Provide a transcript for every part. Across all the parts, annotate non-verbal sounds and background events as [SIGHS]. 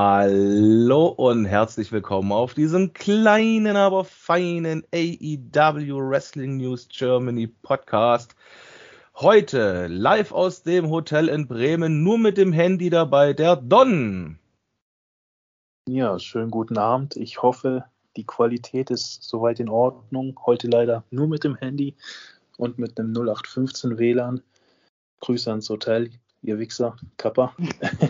Hallo und herzlich willkommen auf diesem kleinen, aber feinen AEW Wrestling News Germany Podcast. Heute live aus dem Hotel in Bremen, nur mit dem Handy dabei, der Don. Ja, schönen guten Abend. Ich hoffe, die Qualität ist soweit in Ordnung. Heute leider nur mit dem Handy und mit einem 0815 WLAN. Grüße ans Hotel ihr Wichser, Kappa.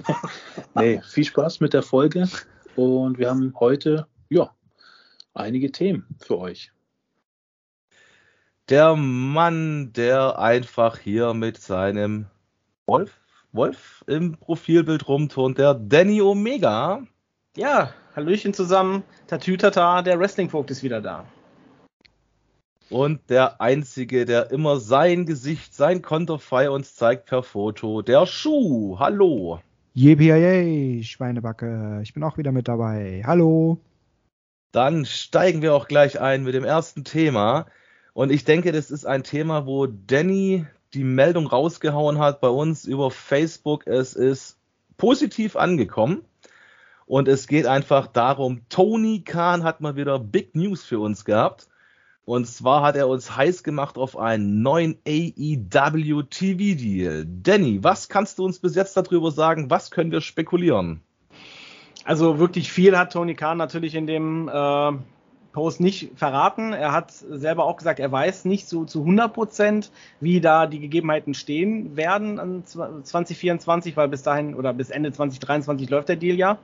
[LAUGHS] nee, viel Spaß mit der Folge und wir haben heute, ja, einige Themen für euch. Der Mann, der einfach hier mit seinem Wolf, Wolf im Profilbild rumturnt, der Danny Omega. Ja, Hallöchen zusammen, Tatütata, der Wrestling-Vogt ist wieder da. Und der Einzige, der immer sein Gesicht, sein Konterfei uns zeigt per Foto, der Schuh. Hallo. Yippie, Schweinebacke. Ich bin auch wieder mit dabei. Hallo. Dann steigen wir auch gleich ein mit dem ersten Thema. Und ich denke, das ist ein Thema, wo Danny die Meldung rausgehauen hat bei uns über Facebook. Es ist positiv angekommen. Und es geht einfach darum, Tony Khan hat mal wieder Big News für uns gehabt. Und zwar hat er uns heiß gemacht auf einen neuen AEW TV Deal. Danny, was kannst du uns bis jetzt darüber sagen? Was können wir spekulieren? Also wirklich viel hat Tony Khan natürlich in dem äh, Post nicht verraten. Er hat selber auch gesagt, er weiß nicht so zu 100 Prozent, wie da die Gegebenheiten stehen werden an 2024, weil bis dahin oder bis Ende 2023 läuft der Deal ja.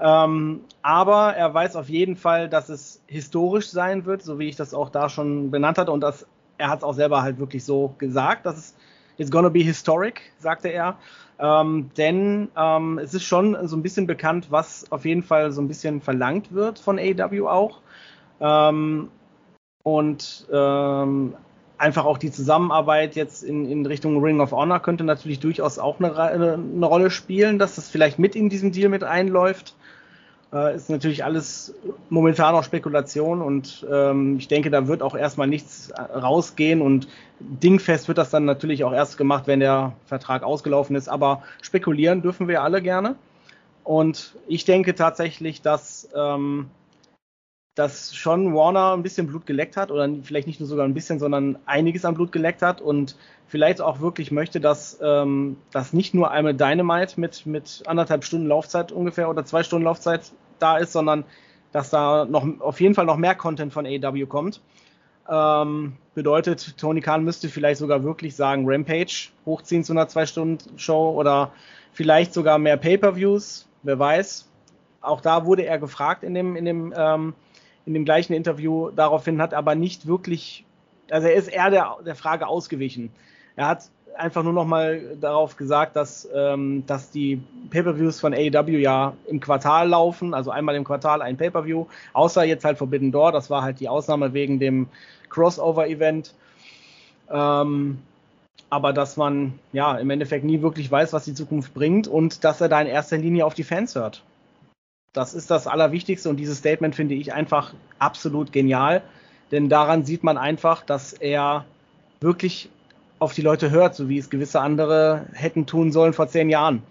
Ähm, aber er weiß auf jeden Fall, dass es historisch sein wird, so wie ich das auch da schon benannt hatte. Und das, er hat es auch selber halt wirklich so gesagt, dass es it's gonna be historic, sagte er. Ähm, denn ähm, es ist schon so ein bisschen bekannt, was auf jeden Fall so ein bisschen verlangt wird von AW auch. Ähm, und ähm, einfach auch die Zusammenarbeit jetzt in, in Richtung Ring of Honor könnte natürlich durchaus auch eine, eine Rolle spielen, dass das vielleicht mit in diesem Deal mit einläuft. Äh, ist natürlich alles momentan noch Spekulation und ähm, ich denke, da wird auch erstmal nichts rausgehen und dingfest wird das dann natürlich auch erst gemacht, wenn der Vertrag ausgelaufen ist. Aber spekulieren dürfen wir alle gerne. Und ich denke tatsächlich, dass, ähm, dass schon Warner ein bisschen Blut geleckt hat oder vielleicht nicht nur sogar ein bisschen, sondern einiges an Blut geleckt hat und vielleicht auch wirklich möchte, dass ähm, das nicht nur einmal Dynamite mit, mit anderthalb Stunden Laufzeit ungefähr oder zwei Stunden Laufzeit da ist, sondern dass da noch auf jeden Fall noch mehr Content von AEW kommt. Ähm, bedeutet, Tony Khan müsste vielleicht sogar wirklich sagen, Rampage hochziehen zu einer Zwei-Stunden-Show oder vielleicht sogar mehr Pay-Per-Views, wer weiß. Auch da wurde er gefragt in dem, in dem, ähm, in dem gleichen Interview. Daraufhin hat aber nicht wirklich, also er ist eher der, der Frage ausgewichen. Er hat einfach nur noch mal darauf gesagt, dass, ähm, dass die Pay-per-Views von AEW ja im Quartal laufen, also einmal im Quartal ein Pay-per-View, außer jetzt halt Forbidden Door, das war halt die Ausnahme wegen dem Crossover-Event. Ähm, aber dass man ja im Endeffekt nie wirklich weiß, was die Zukunft bringt und dass er da in erster Linie auf die Fans hört. Das ist das Allerwichtigste und dieses Statement finde ich einfach absolut genial, denn daran sieht man einfach, dass er wirklich auf die Leute hört, so wie es gewisse andere hätten tun sollen vor zehn Jahren.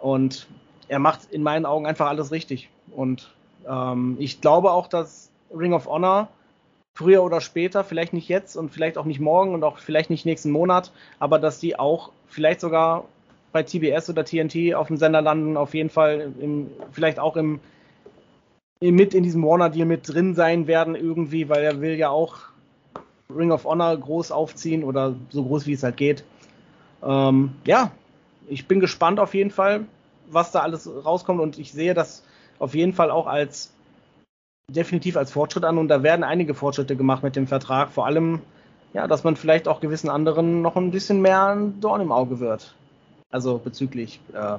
Und er macht in meinen Augen einfach alles richtig. Und ähm, ich glaube auch, dass Ring of Honor früher oder später, vielleicht nicht jetzt und vielleicht auch nicht morgen und auch vielleicht nicht nächsten Monat, aber dass die auch vielleicht sogar bei TBS oder TNT auf dem Sender landen, auf jeden Fall im, vielleicht auch im, im, mit in diesem Warner-Deal mit drin sein werden irgendwie, weil er will ja auch Ring of Honor groß aufziehen oder so groß wie es halt geht. Ähm, ja, ich bin gespannt auf jeden Fall, was da alles rauskommt und ich sehe das auf jeden Fall auch als definitiv als Fortschritt an und da werden einige Fortschritte gemacht mit dem Vertrag. Vor allem, ja, dass man vielleicht auch gewissen anderen noch ein bisschen mehr ein Dorn im Auge wird. Also bezüglich, äh,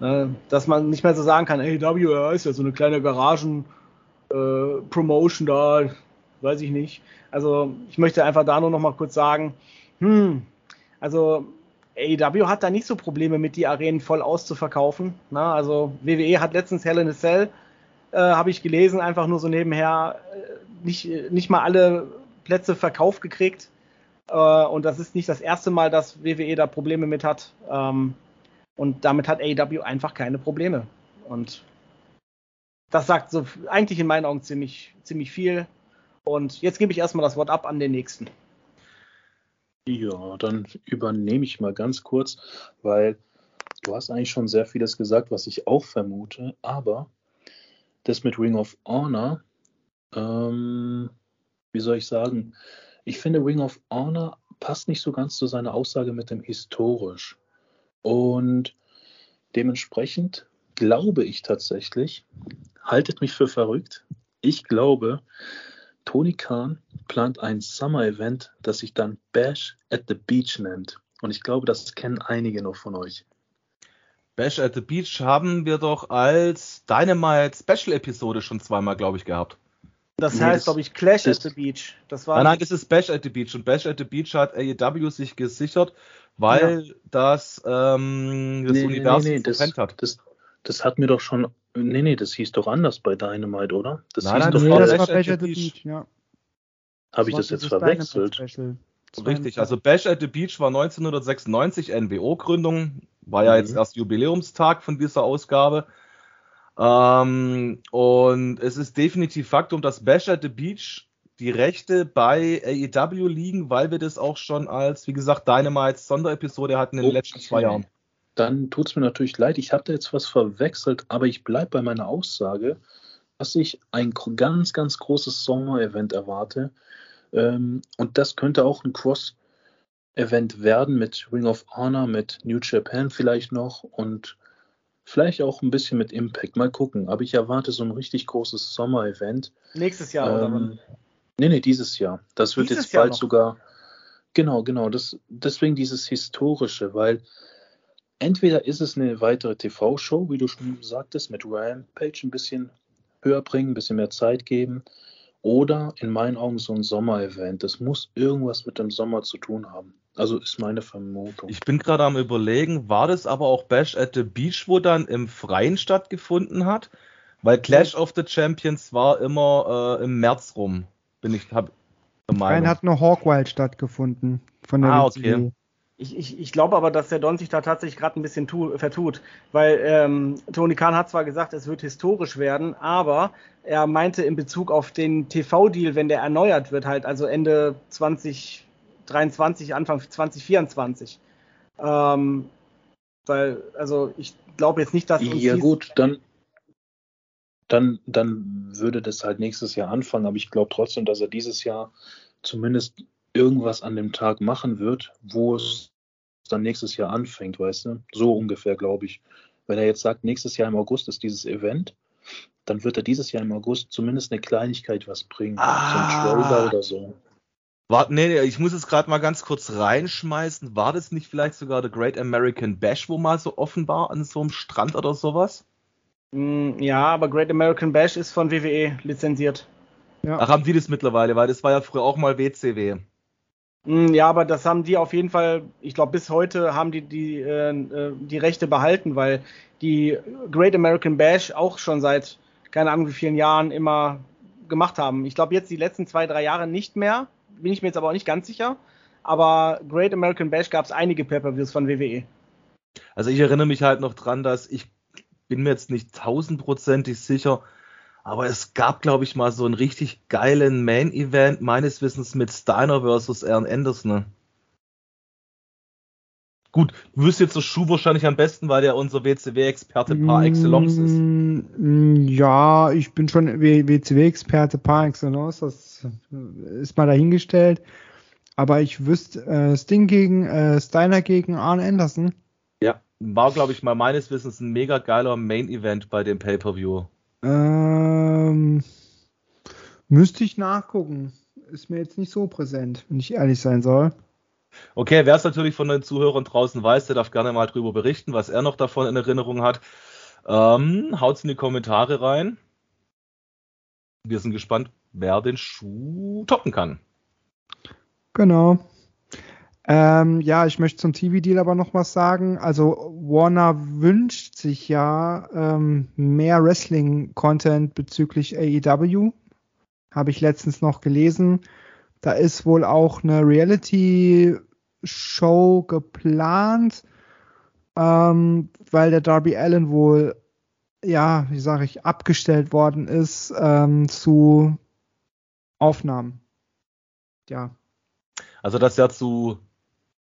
ne, dass man nicht mehr so sagen kann, hey, ist ja so eine kleine Garagen-Promotion äh, da, weiß ich nicht. Also ich möchte einfach da nur noch mal kurz sagen, hm, also AEW hat da nicht so Probleme mit, die Arenen voll auszuverkaufen. Na, also WWE hat letztens Hell in a Cell, äh, habe ich gelesen, einfach nur so nebenher, äh, nicht, nicht mal alle Plätze verkauft gekriegt. Äh, und das ist nicht das erste Mal, dass WWE da Probleme mit hat. Ähm, und damit hat AEW einfach keine Probleme. Und das sagt so eigentlich in meinen Augen ziemlich, ziemlich viel. Und jetzt gebe ich erstmal das Wort ab an den nächsten. Ja, dann übernehme ich mal ganz kurz, weil du hast eigentlich schon sehr vieles gesagt, was ich auch vermute, aber das mit Ring of Honor, ähm, wie soll ich sagen, ich finde Ring of Honor passt nicht so ganz zu seiner Aussage mit dem historisch. Und dementsprechend glaube ich tatsächlich, haltet mich für verrückt, ich glaube, Tony Khan plant ein Summer-Event, das sich dann Bash at the Beach nennt. Und ich glaube, das kennen einige noch von euch. Bash at the Beach haben wir doch als Dynamite Special Episode schon zweimal, glaube ich, gehabt. Das nee, heißt, glaube ich, Clash at the Beach. Das war nein, nein, das ist Bash at the Beach. Und Bash at the Beach hat AEW sich gesichert, weil ja. das ähm, das nee, Universum nee, das, hat. Das, das hat mir doch schon Nee, nee, das hieß doch anders bei Dynamite, oder? Das nein, hieß nein, doch nee, das war Bash at the Beach, ja. Habe ich das jetzt verwechselt? Richtig, also Bash at the Beach war 1996 NWO-Gründung, war ja mhm. jetzt erst Jubiläumstag von dieser Ausgabe. Ähm, und es ist definitiv Faktum, dass Bash at the Beach die Rechte bei AEW liegen, weil wir das auch schon als, wie gesagt, Dynamite Sonderepisode hatten in okay. den letzten zwei Jahren dann tut es mir natürlich leid, ich habe da jetzt was verwechselt, aber ich bleibe bei meiner Aussage, dass ich ein ganz, ganz großes Sommer-Event erwarte. Ähm, und das könnte auch ein Cross-Event werden mit Ring of Honor, mit New Japan vielleicht noch und vielleicht auch ein bisschen mit Impact. Mal gucken. Aber ich erwarte so ein richtig großes Sommer-Event. Nächstes Jahr, ähm, oder? Nee, nee, dieses Jahr. Das wird dieses jetzt bald sogar. Genau, genau. Das, deswegen dieses Historische, weil entweder ist es eine weitere TV-Show, wie du schon sagtest, mit Rampage ein bisschen höher bringen, ein bisschen mehr Zeit geben. Oder in meinen Augen so ein Sommer-Event. Das muss irgendwas mit dem Sommer zu tun haben. Also ist meine Vermutung. Ich bin gerade am überlegen, war das aber auch Bash at the Beach, wo dann im Freien stattgefunden hat? Weil Clash of the Champions war immer äh, im März rum. Bin ich hab, Freien hat nur Hawkwild stattgefunden. Von der ah, okay. Ich, ich, ich glaube aber, dass der Don sich da tatsächlich gerade ein bisschen tu, vertut, weil ähm, Tony Khan hat zwar gesagt, es wird historisch werden, aber er meinte in Bezug auf den TV-Deal, wenn der erneuert wird, halt also Ende 2023, Anfang 2024. Ähm, weil, also ich glaube jetzt nicht, dass Ja gut, dann, dann, dann würde das halt nächstes Jahr anfangen, aber ich glaube trotzdem, dass er dieses Jahr zumindest irgendwas an dem Tag machen wird, wo es dann nächstes Jahr anfängt, weißt du? So ungefähr, glaube ich. Wenn er jetzt sagt, nächstes Jahr im August ist dieses Event, dann wird er dieses Jahr im August zumindest eine Kleinigkeit was bringen. Ah. So ein Trailer oder so. Warte, nee, ich muss es gerade mal ganz kurz reinschmeißen. War das nicht vielleicht sogar der Great American Bash, wo mal so offen war an so einem Strand oder sowas? Mm, ja, aber Great American Bash ist von WWE lizenziert. Ja. Ach, haben die das mittlerweile, weil das war ja früher auch mal WCW. Hm, ja, aber das haben die auf jeden Fall, ich glaube, bis heute haben die die, äh, äh, die Rechte behalten, weil die Great American Bash auch schon seit keine Ahnung wie vielen Jahren immer gemacht haben. Ich glaube, jetzt die letzten zwei, drei Jahre nicht mehr, bin ich mir jetzt aber auch nicht ganz sicher. Aber Great American Bash gab es einige Pay-Per-Views von WWE. Also ich erinnere mich halt noch dran, dass ich bin mir jetzt nicht tausendprozentig sicher, aber es gab, glaube ich, mal so einen richtig geilen Main-Event, meines Wissens mit Steiner versus Aaron Anderson. Gut, du wirst jetzt so Schuh wahrscheinlich am besten, weil der unser WCW-Experte par excellence ist. Mm, ja, ich bin schon WCW-Experte par excellence, das ist mal dahingestellt. Aber ich wüsste, äh, Sting gegen äh, Steiner gegen Arne Anderson. Ja, war, glaube ich, mal meines Wissens ein mega geiler Main-Event bei dem Pay-Per-View. Ähm, müsste ich nachgucken. Ist mir jetzt nicht so präsent, wenn ich ehrlich sein soll. Okay, wer es natürlich von den Zuhörern draußen weiß, der darf gerne mal drüber berichten, was er noch davon in Erinnerung hat. Ähm, haut's in die Kommentare rein. Wir sind gespannt, wer den Schuh toppen kann. Genau. Ähm, ja, ich möchte zum TV-Deal aber noch was sagen. Also Warner wünscht sich ja ähm, mehr Wrestling-Content bezüglich AEW. Habe ich letztens noch gelesen. Da ist wohl auch eine Reality-Show geplant, ähm, weil der Darby Allen wohl ja, wie sage ich, abgestellt worden ist ähm, zu Aufnahmen. Ja. Also, dass er zu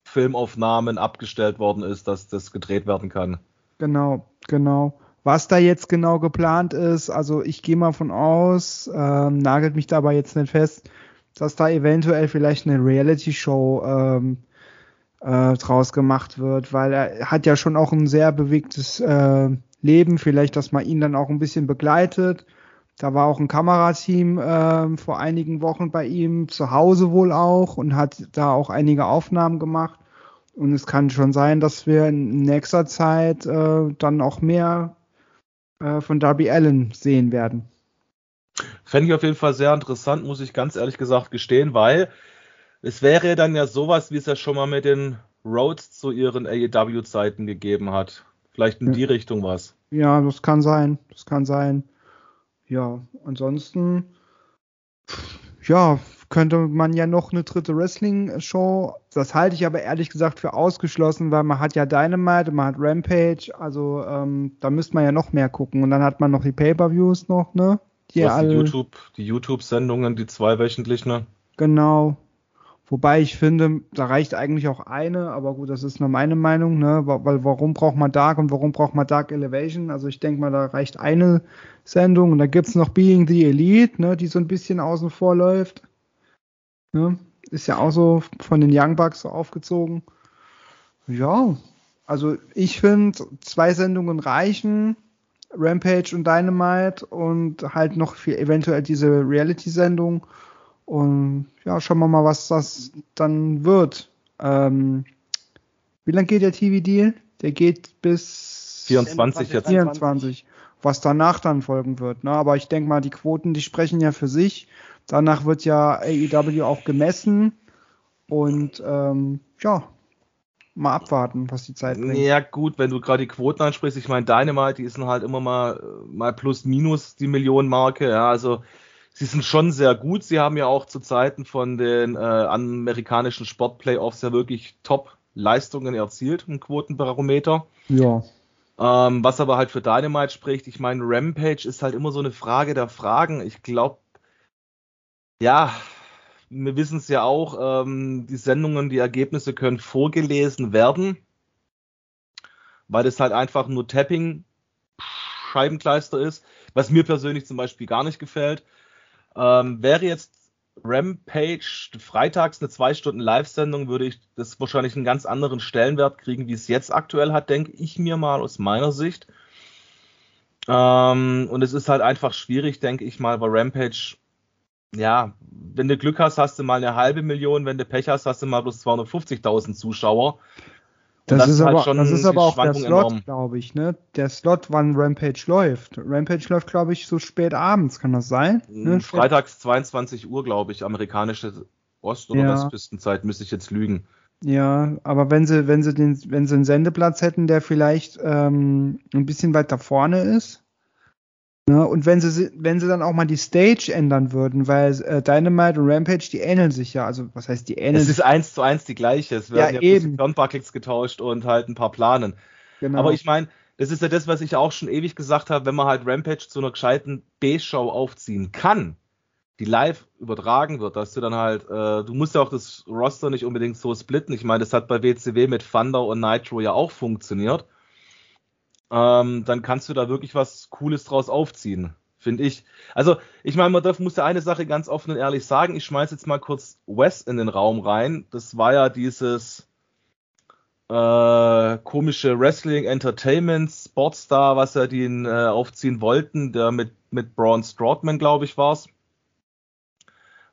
Filmaufnahmen abgestellt worden ist, dass das gedreht werden kann. Genau, genau. Was da jetzt genau geplant ist, also ich gehe mal von aus, ähm, nagelt mich dabei jetzt nicht fest, dass da eventuell vielleicht eine Reality-Show ähm, äh, draus gemacht wird, weil er hat ja schon auch ein sehr bewegtes äh, Leben, vielleicht, dass man ihn dann auch ein bisschen begleitet. Da war auch ein Kamerateam äh, vor einigen Wochen bei ihm, zu Hause wohl auch, und hat da auch einige Aufnahmen gemacht. Und es kann schon sein, dass wir in nächster Zeit äh, dann auch mehr äh, von Darby Allen sehen werden. Fände ich auf jeden Fall sehr interessant, muss ich ganz ehrlich gesagt gestehen, weil es wäre dann ja sowas, wie es ja schon mal mit den Rhodes zu ihren AEW-Zeiten gegeben hat. Vielleicht in ja. die Richtung was. Ja, das kann sein. Das kann sein. Ja, ansonsten, ja, könnte man ja noch eine dritte Wrestling-Show. Das halte ich aber ehrlich gesagt für ausgeschlossen, weil man hat ja Dynamite, man hat Rampage, also ähm, da müsste man ja noch mehr gucken. Und dann hat man noch die Pay-Per-Views noch, ne? Die, alle, die YouTube, die YouTube-Sendungen, die zweiwöchentlich, ne? Genau. Wobei ich finde, da reicht eigentlich auch eine, aber gut, das ist nur meine Meinung, ne? Weil warum braucht man Dark und warum braucht man Dark Elevation? Also ich denke mal, da reicht eine Sendung und da gibt's noch Being the Elite, ne, die so ein bisschen außen vor läuft. Ne? Ist ja auch so von den Young Bucks so aufgezogen. Ja, also ich finde, zwei Sendungen reichen. Rampage und Dynamite und halt noch für eventuell diese Reality-Sendung. Und ja, schauen wir mal, was das dann wird. Ähm, wie lange geht der TV-Deal? Der geht bis 24 jetzt. 24. Was danach dann folgen wird. Ne? Aber ich denke mal, die Quoten, die sprechen ja für sich. Danach wird ja AEW auch gemessen und ähm, ja, mal abwarten, was die Zeit bringt. Ja gut, wenn du gerade die Quoten ansprichst, ich meine Dynamite, die sind halt immer mal mal plus minus die Millionenmarke, ja, also sie sind schon sehr gut. Sie haben ja auch zu Zeiten von den äh, amerikanischen Sportplayoffs ja wirklich Top Leistungen erzielt im Quotenbarometer. Ja. Ähm, was aber halt für Dynamite spricht, ich meine, Rampage ist halt immer so eine Frage der Fragen. Ich glaube, ja, wir wissen es ja auch, ähm, die Sendungen, die Ergebnisse können vorgelesen werden, weil es halt einfach nur Tapping Scheibenkleister ist, was mir persönlich zum Beispiel gar nicht gefällt. Ähm, wäre jetzt Rampage freitags eine zwei Stunden Live-Sendung, würde ich das wahrscheinlich einen ganz anderen Stellenwert kriegen, wie es jetzt aktuell hat, denke ich mir mal aus meiner Sicht. Ähm, und es ist halt einfach schwierig, denke ich mal, weil Rampage ja, wenn du Glück hast, hast du mal eine halbe Million, wenn du Pech hast, hast du mal bloß 250.000 Zuschauer. Das, das, ist halt aber, das ist aber auch der Slot, glaube ich, ne? Der Slot, wann Rampage läuft. Rampage läuft, glaube ich, so spät abends, kann das sein? Ne? Freitags 22 Uhr, glaube ich, amerikanische Ost- oder ja. Westküstenzeit, müsste ich jetzt lügen. Ja, aber wenn sie, wenn sie den, wenn sie einen Sendeplatz hätten, der vielleicht ähm, ein bisschen weiter vorne ist, Ne? Und wenn sie, wenn sie dann auch mal die Stage ändern würden, weil äh, Dynamite und Rampage, die ähneln sich ja. Also, was heißt die ähneln? Es ist eins zu eins die gleiche. Es werden ja, ja eben. Buckets getauscht und halt ein paar Planen. Genau. Aber ich meine, das ist ja das, was ich auch schon ewig gesagt habe, wenn man halt Rampage zu einer gescheiten B-Show aufziehen kann, die live übertragen wird, dass du dann halt, äh, du musst ja auch das Roster nicht unbedingt so splitten. Ich meine, das hat bei WCW mit Thunder und Nitro ja auch funktioniert ähm, dann kannst du da wirklich was Cooles draus aufziehen, finde ich. Also, ich meine, man darf, muss ja eine Sache ganz offen und ehrlich sagen. Ich schmeiß jetzt mal kurz Wes in den Raum rein. Das war ja dieses äh, komische Wrestling Entertainment Sportstar, was ja die äh, aufziehen wollten, der mit, mit Braun Strowman, glaube ich, war's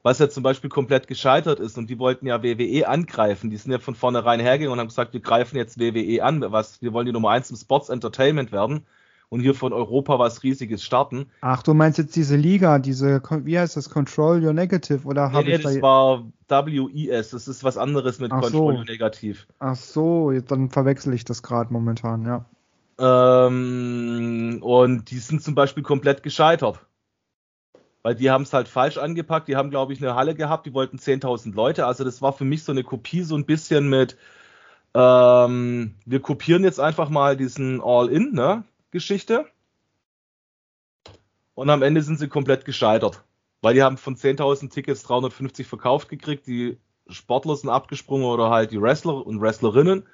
was ja zum Beispiel komplett gescheitert ist. Und die wollten ja WWE angreifen. Die sind ja von vornherein hergegangen und haben gesagt, wir greifen jetzt WWE an. Was, wir wollen die Nummer eins im Sports Entertainment werden und hier von Europa was Riesiges starten. Ach, du meinst jetzt diese Liga, diese, wie heißt das, Control Your Negative oder nee, nee, das da war WES, das ist was anderes mit Ach Control so. Your Negative. Ach so, dann verwechsel ich das gerade momentan, ja. Ähm, und die sind zum Beispiel komplett gescheitert weil die haben es halt falsch angepackt. Die haben, glaube ich, eine Halle gehabt, die wollten 10.000 Leute. Also das war für mich so eine Kopie, so ein bisschen mit, ähm, wir kopieren jetzt einfach mal diesen All-In, ne. Und am Ende sind sie komplett gescheitert. Weil die haben von 10.000 Tickets 350 verkauft gekriegt. Die Sportler sind abgesprungen oder halt die Wrestler und Wrestlerinnen.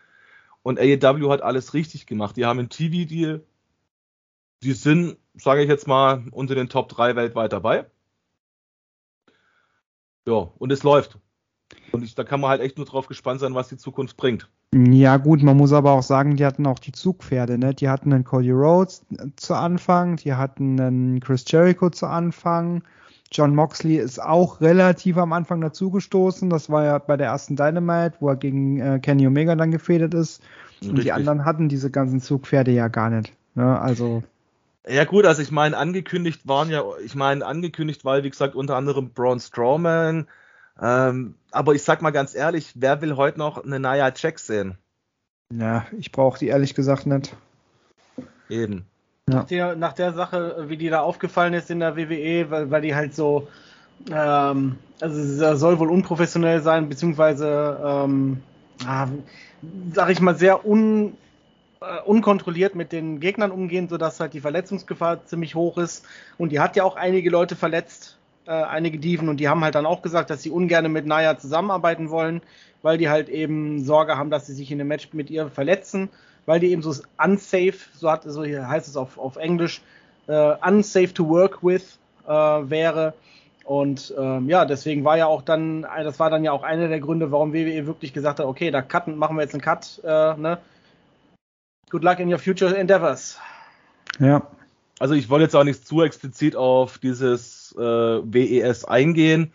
Und AEW hat alles richtig gemacht. Die haben einen TV-Deal. Die sind, sage ich jetzt mal, unter den Top 3 weltweit dabei. Ja, und es läuft. Und ich, da kann man halt echt nur drauf gespannt sein, was die Zukunft bringt. Ja, gut, man muss aber auch sagen, die hatten auch die Zugpferde, ne? Die hatten einen Cody Rhodes zu Anfang, die hatten einen Chris Jericho zu Anfang. John Moxley ist auch relativ am Anfang dazugestoßen. Das war ja bei der ersten Dynamite, wo er gegen äh, Kenny Omega dann gefädet ist. Richtig. Und die anderen hatten diese ganzen Zugpferde ja gar nicht. Ne? Also. Ja gut, also ich meine, angekündigt waren ja, ich meine, angekündigt war, wie gesagt, unter anderem Braun Strowman, ähm, aber ich sag mal ganz ehrlich, wer will heute noch eine Naya Jack sehen? Ja, ich brauche die ehrlich gesagt nicht. Eben. Ja. Nach, der, nach, der, Sache, wie die da aufgefallen ist in der WWE, weil, weil die halt so, ähm, also soll wohl unprofessionell sein, beziehungsweise, ähm, ah, sag ich mal, sehr un, äh, unkontrolliert mit den Gegnern umgehen, sodass halt die Verletzungsgefahr ziemlich hoch ist. Und die hat ja auch einige Leute verletzt äh, einige Diven und die haben halt dann auch gesagt, dass sie ungern mit Naya zusammenarbeiten wollen, weil die halt eben Sorge haben, dass sie sich in einem Match mit ihr verletzen, weil die eben so unsafe, so hat so heißt es auf, auf Englisch, äh, unsafe to work with äh, wäre. Und ähm, ja, deswegen war ja auch dann, das war dann ja auch einer der Gründe, warum WWE wirklich gesagt hat, okay, da cutten, machen wir jetzt einen Cut, äh, ne? Good luck in your future endeavors. Ja. Also ich wollte jetzt auch nicht zu explizit auf dieses äh, WES eingehen.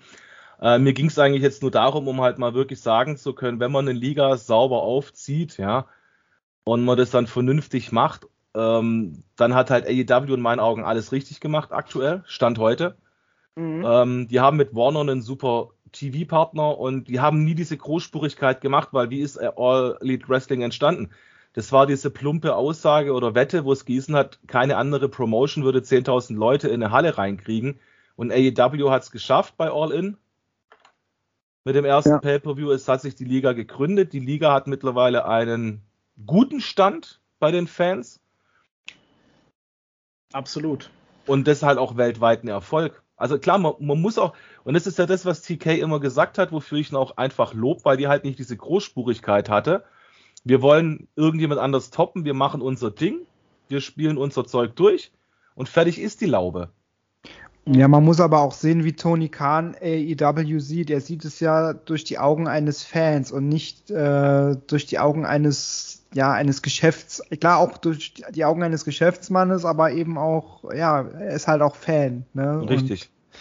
Äh, mir ging es eigentlich jetzt nur darum, um halt mal wirklich sagen zu können, wenn man eine Liga sauber aufzieht, ja, und man das dann vernünftig macht, ähm, dann hat halt AEW in meinen Augen alles richtig gemacht aktuell, Stand heute. Mhm. Ähm, die haben mit Warner einen super TV-Partner und die haben nie diese Großspurigkeit gemacht, weil wie ist All Elite Wrestling entstanden? Das war diese plumpe Aussage oder Wette, wo es gießen hat, keine andere Promotion würde 10.000 Leute in eine Halle reinkriegen. Und AEW hat es geschafft bei All In. Mit dem ersten ja. Pay-Per-View. Es hat sich die Liga gegründet. Die Liga hat mittlerweile einen guten Stand bei den Fans. Absolut. Und das halt auch weltweit ein Erfolg. Also klar, man, man, muss auch, und das ist ja das, was TK immer gesagt hat, wofür ich ihn auch einfach lob, weil die halt nicht diese Großspurigkeit hatte. Wir wollen irgendjemand anders toppen, wir machen unser Ding, wir spielen unser Zeug durch und fertig ist die Laube. Ja, man muss aber auch sehen, wie Tony Khan AEW sieht. Er sieht es ja durch die Augen eines Fans und nicht äh, durch die Augen eines, ja, eines Geschäfts. Klar, auch durch die Augen eines Geschäftsmannes, aber eben auch, ja, er ist halt auch Fan. Ne? Richtig. Und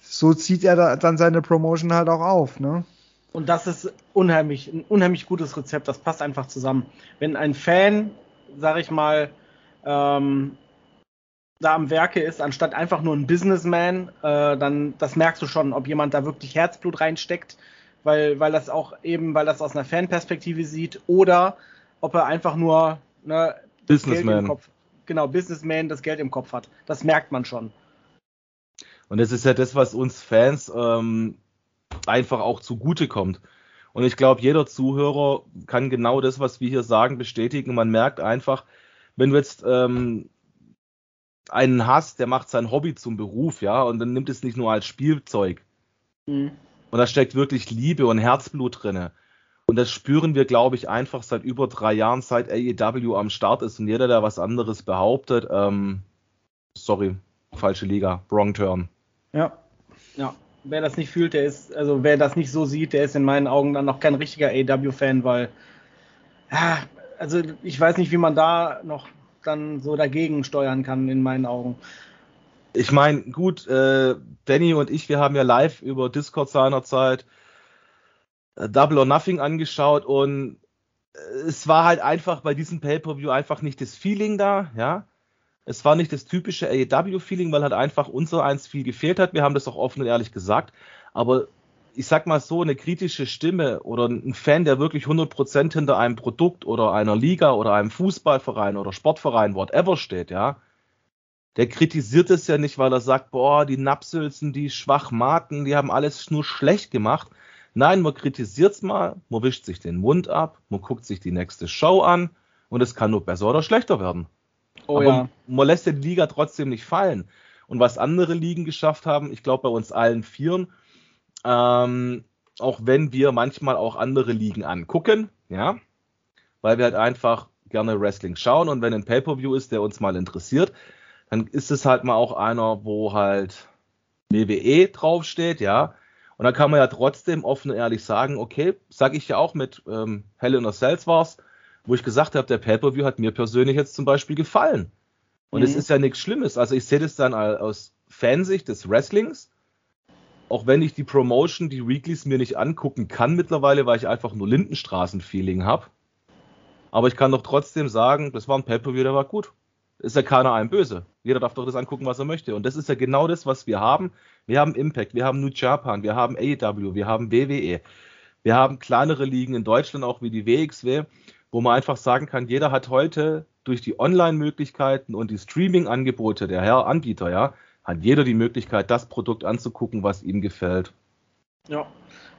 so zieht er da, dann seine Promotion halt auch auf, ne? Und das ist unheimlich, ein unheimlich gutes Rezept. Das passt einfach zusammen. Wenn ein Fan, sag ich mal, ähm, da am Werke ist, anstatt einfach nur ein Businessman, äh, dann das merkst du schon, ob jemand da wirklich Herzblut reinsteckt, weil, weil das auch eben, weil das aus einer Fanperspektive sieht, oder ob er einfach nur ne, Businessman. Kopf, genau, Businessman das Geld im Kopf hat. Das merkt man schon. Und das ist ja das, was uns Fans ähm, einfach auch zugute kommt. Und ich glaube, jeder Zuhörer kann genau das, was wir hier sagen, bestätigen. Man merkt einfach, wenn du jetzt ähm, einen hast, der macht sein Hobby zum Beruf, ja, und dann nimmt es nicht nur als Spielzeug. Mhm. Und da steckt wirklich Liebe und Herzblut drinne. Und das spüren wir, glaube ich, einfach seit über drei Jahren, seit AEW am Start ist. Und jeder, der was anderes behauptet, ähm, sorry, falsche Liga, wrong turn. Ja, ja. Wer das nicht fühlt, der ist, also wer das nicht so sieht, der ist in meinen Augen dann noch kein richtiger AEW-Fan, weil, ja, also ich weiß nicht, wie man da noch dann so dagegen steuern kann, in meinen Augen. Ich meine, gut, äh, Danny und ich, wir haben ja live über Discord seinerzeit äh, Double or Nothing angeschaut und äh, es war halt einfach bei diesem Pay-Per-View einfach nicht das Feeling da, ja. Es war nicht das typische AEW-Feeling, weil halt einfach unser eins viel gefehlt hat. Wir haben das auch offen und ehrlich gesagt. Aber ich sag mal so, eine kritische Stimme oder ein Fan, der wirklich 100% hinter einem Produkt oder einer Liga oder einem Fußballverein oder Sportverein, whatever steht, ja, der kritisiert es ja nicht, weil er sagt, boah, die Napsülzen, die Schwachmaten, die haben alles nur schlecht gemacht. Nein, man kritisiert es mal, man wischt sich den Mund ab, man guckt sich die nächste Show an und es kann nur besser oder schlechter werden. Oh Aber ja. man lässt die Liga trotzdem nicht fallen. und was andere Ligen geschafft haben. Ich glaube bei uns allen Vieren. Ähm, auch wenn wir manchmal auch andere Ligen angucken, ja, weil wir halt einfach gerne Wrestling schauen und wenn ein Pay-per-View ist, der uns mal interessiert, dann ist es halt mal auch einer, wo halt WWE draufsteht, ja. Und dann kann man ja trotzdem offen und ehrlich sagen, okay, sage ich ja auch mit ähm, Hell in a Cells war's, wo ich gesagt habe, der Pay-per-View hat mir persönlich jetzt zum Beispiel gefallen. Und mhm. es ist ja nichts Schlimmes. Also ich sehe das dann aus Fansicht des Wrestlings auch wenn ich die Promotion, die Weeklies mir nicht angucken kann mittlerweile, weil ich einfach nur Lindenstraßen-Feeling habe. Aber ich kann doch trotzdem sagen, das war ein Pay-Per-View, der war gut. Ist ja keiner einem böse. Jeder darf doch das angucken, was er möchte. Und das ist ja genau das, was wir haben. Wir haben Impact, wir haben New Japan, wir haben AEW, wir haben WWE. Wir haben kleinere Ligen in Deutschland, auch wie die WXW, wo man einfach sagen kann, jeder hat heute durch die Online-Möglichkeiten und die Streaming-Angebote der Herr Anbieter, ja, hat jeder die Möglichkeit, das Produkt anzugucken, was ihm gefällt. Ja.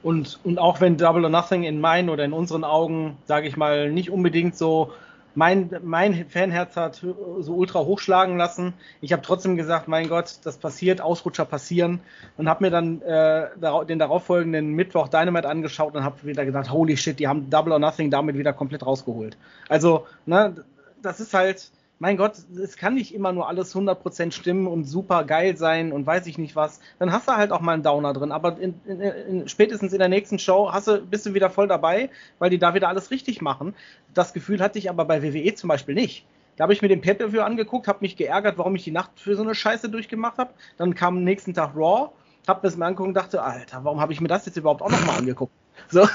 Und, und auch wenn Double or Nothing in meinen oder in unseren Augen, sage ich mal, nicht unbedingt so mein, mein Fanherz hat so ultra hochschlagen lassen. Ich habe trotzdem gesagt, mein Gott, das passiert, Ausrutscher passieren und habe mir dann äh, den darauffolgenden Mittwoch Dynamite angeschaut und habe wieder gedacht, holy shit, die haben Double or Nothing damit wieder komplett rausgeholt. Also, ne, das ist halt, mein Gott, es kann nicht immer nur alles 100% stimmen und super geil sein und weiß ich nicht was. Dann hast du halt auch mal einen Downer drin. Aber in, in, in, spätestens in der nächsten Show hast du, bist du wieder voll dabei, weil die da wieder alles richtig machen. Das Gefühl hatte ich aber bei WWE zum Beispiel nicht. Da habe ich mir den Pay-Per-View angeguckt, habe mich geärgert, warum ich die Nacht für so eine Scheiße durchgemacht habe. Dann kam am nächsten Tag Raw, habe mir das mal angeguckt und dachte, Alter, warum habe ich mir das jetzt überhaupt auch nochmal angeguckt? So.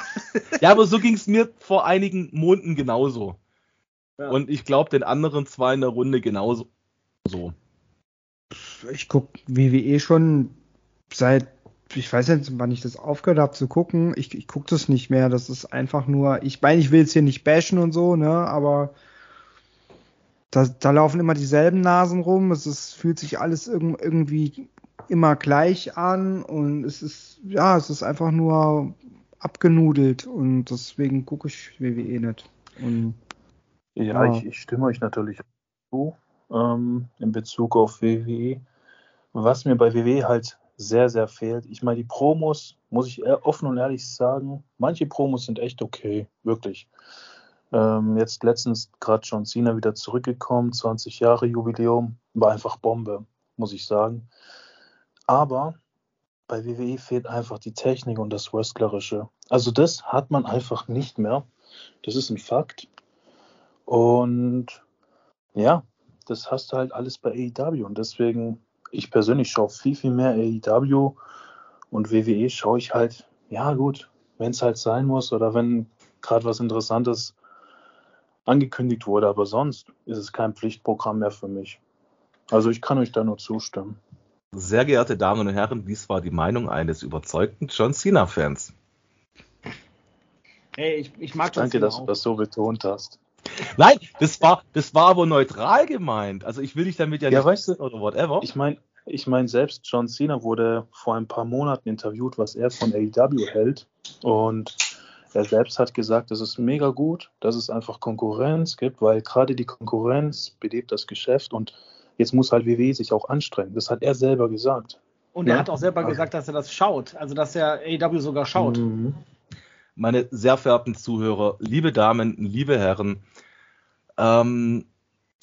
Ja, aber so ging es mir vor einigen Monaten genauso. Und ich glaube, den anderen zwei in der Runde genauso. So. Ich gucke WWE schon seit, ich weiß nicht, wann ich das aufgehört habe zu gucken. Ich, ich gucke das nicht mehr. Das ist einfach nur, ich meine, ich will jetzt hier nicht bashen und so, ne, aber da, da laufen immer dieselben Nasen rum. Es ist, fühlt sich alles irg irgendwie immer gleich an und es ist, ja, es ist einfach nur abgenudelt und deswegen gucke ich WWE nicht. Und ja, ja. Ich, ich, stimme euch natürlich zu ähm, in Bezug auf WWE. Was mir bei WWE halt sehr, sehr fehlt. Ich meine, die Promos, muss ich offen und ehrlich sagen, manche Promos sind echt okay, wirklich. Ähm, jetzt letztens gerade John Cena wieder zurückgekommen, 20 Jahre Jubiläum, war einfach Bombe, muss ich sagen. Aber bei WWE fehlt einfach die Technik und das Wrestlerische. Also das hat man einfach nicht mehr. Das ist ein Fakt. Und ja, das hast du halt alles bei AEW. Und deswegen, ich persönlich schaue viel, viel mehr AEW und WWE schaue ich halt, ja gut, wenn es halt sein muss oder wenn gerade was Interessantes angekündigt wurde. Aber sonst ist es kein Pflichtprogramm mehr für mich. Also ich kann euch da nur zustimmen. Sehr geehrte Damen und Herren, dies war die Meinung eines überzeugten John Cena-Fans. Hey, ich, ich mag John Danke, Cena dass auch. du das so betont hast. Nein, das war, das war aber neutral gemeint. Also ich will dich damit ja, ja nicht weißt du, oder whatever. Ich meine, ich meine, selbst John Cena wurde vor ein paar Monaten interviewt, was er von AEW hält. Und er selbst hat gesagt, es ist mega gut, dass es einfach Konkurrenz gibt, weil gerade die Konkurrenz belebt das Geschäft und jetzt muss halt WWE sich auch anstrengen. Das hat er selber gesagt. Und er ja? hat auch selber gesagt, dass er das schaut, also dass er AEW sogar schaut. Mhm meine sehr verehrten Zuhörer, liebe Damen, liebe Herren, ähm,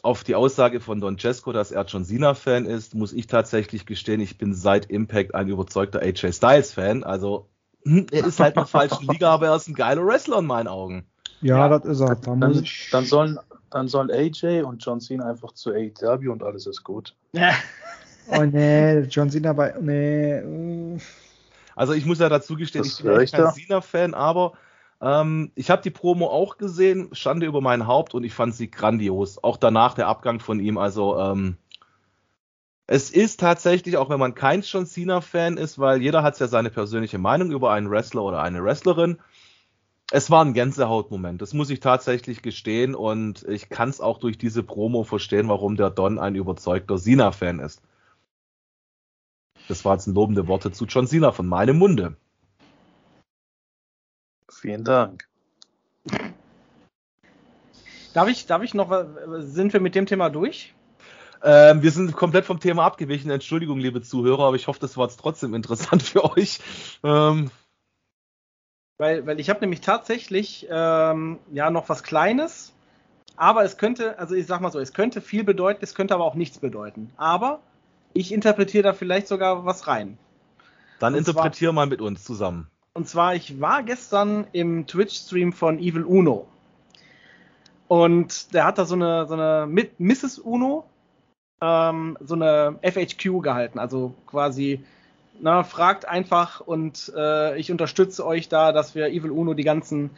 auf die Aussage von Don Cesco, dass er John Cena-Fan ist, muss ich tatsächlich gestehen, ich bin seit Impact ein überzeugter AJ Styles-Fan. Also, hm, er ist halt in der falschen Liga, aber er ist ein geiler Wrestler in meinen Augen. Ja, ja. das ist er. Da dann, dann, sollen, dann sollen AJ und John Cena einfach zu AEW und alles ist gut. [LAUGHS] oh nee, John Cena bei. Nee. Also ich muss ja dazu gestehen, das ich bin echt kein Cena-Fan, aber ähm, ich habe die Promo auch gesehen, Schande über mein Haupt und ich fand sie grandios. Auch danach der Abgang von ihm. Also ähm, es ist tatsächlich, auch wenn man kein John Cena-Fan ist, weil jeder hat ja seine persönliche Meinung über einen Wrestler oder eine Wrestlerin. Es war ein Gänsehautmoment, das muss ich tatsächlich gestehen und ich kann es auch durch diese Promo verstehen, warum der Don ein überzeugter Cena-Fan ist. Das waren jetzt lobende Worte zu John Cena von meinem Munde. Vielen Dank. Darf ich, darf ich noch, sind wir mit dem Thema durch? Ähm, wir sind komplett vom Thema abgewichen. Entschuldigung, liebe Zuhörer, aber ich hoffe, das war jetzt trotzdem interessant für euch. Ähm, weil, weil ich habe nämlich tatsächlich ähm, ja noch was Kleines, aber es könnte, also ich sag mal so, es könnte viel bedeuten, es könnte aber auch nichts bedeuten. Aber ich interpretiere da vielleicht sogar was rein. Dann interpretiere mal mit uns zusammen. Und zwar, ich war gestern im Twitch-Stream von Evil Uno. Und der hat da so eine, so eine Mrs. Uno, ähm, so eine FHQ gehalten. Also quasi, na, fragt einfach und äh, ich unterstütze euch da, dass wir Evil Uno die ganzen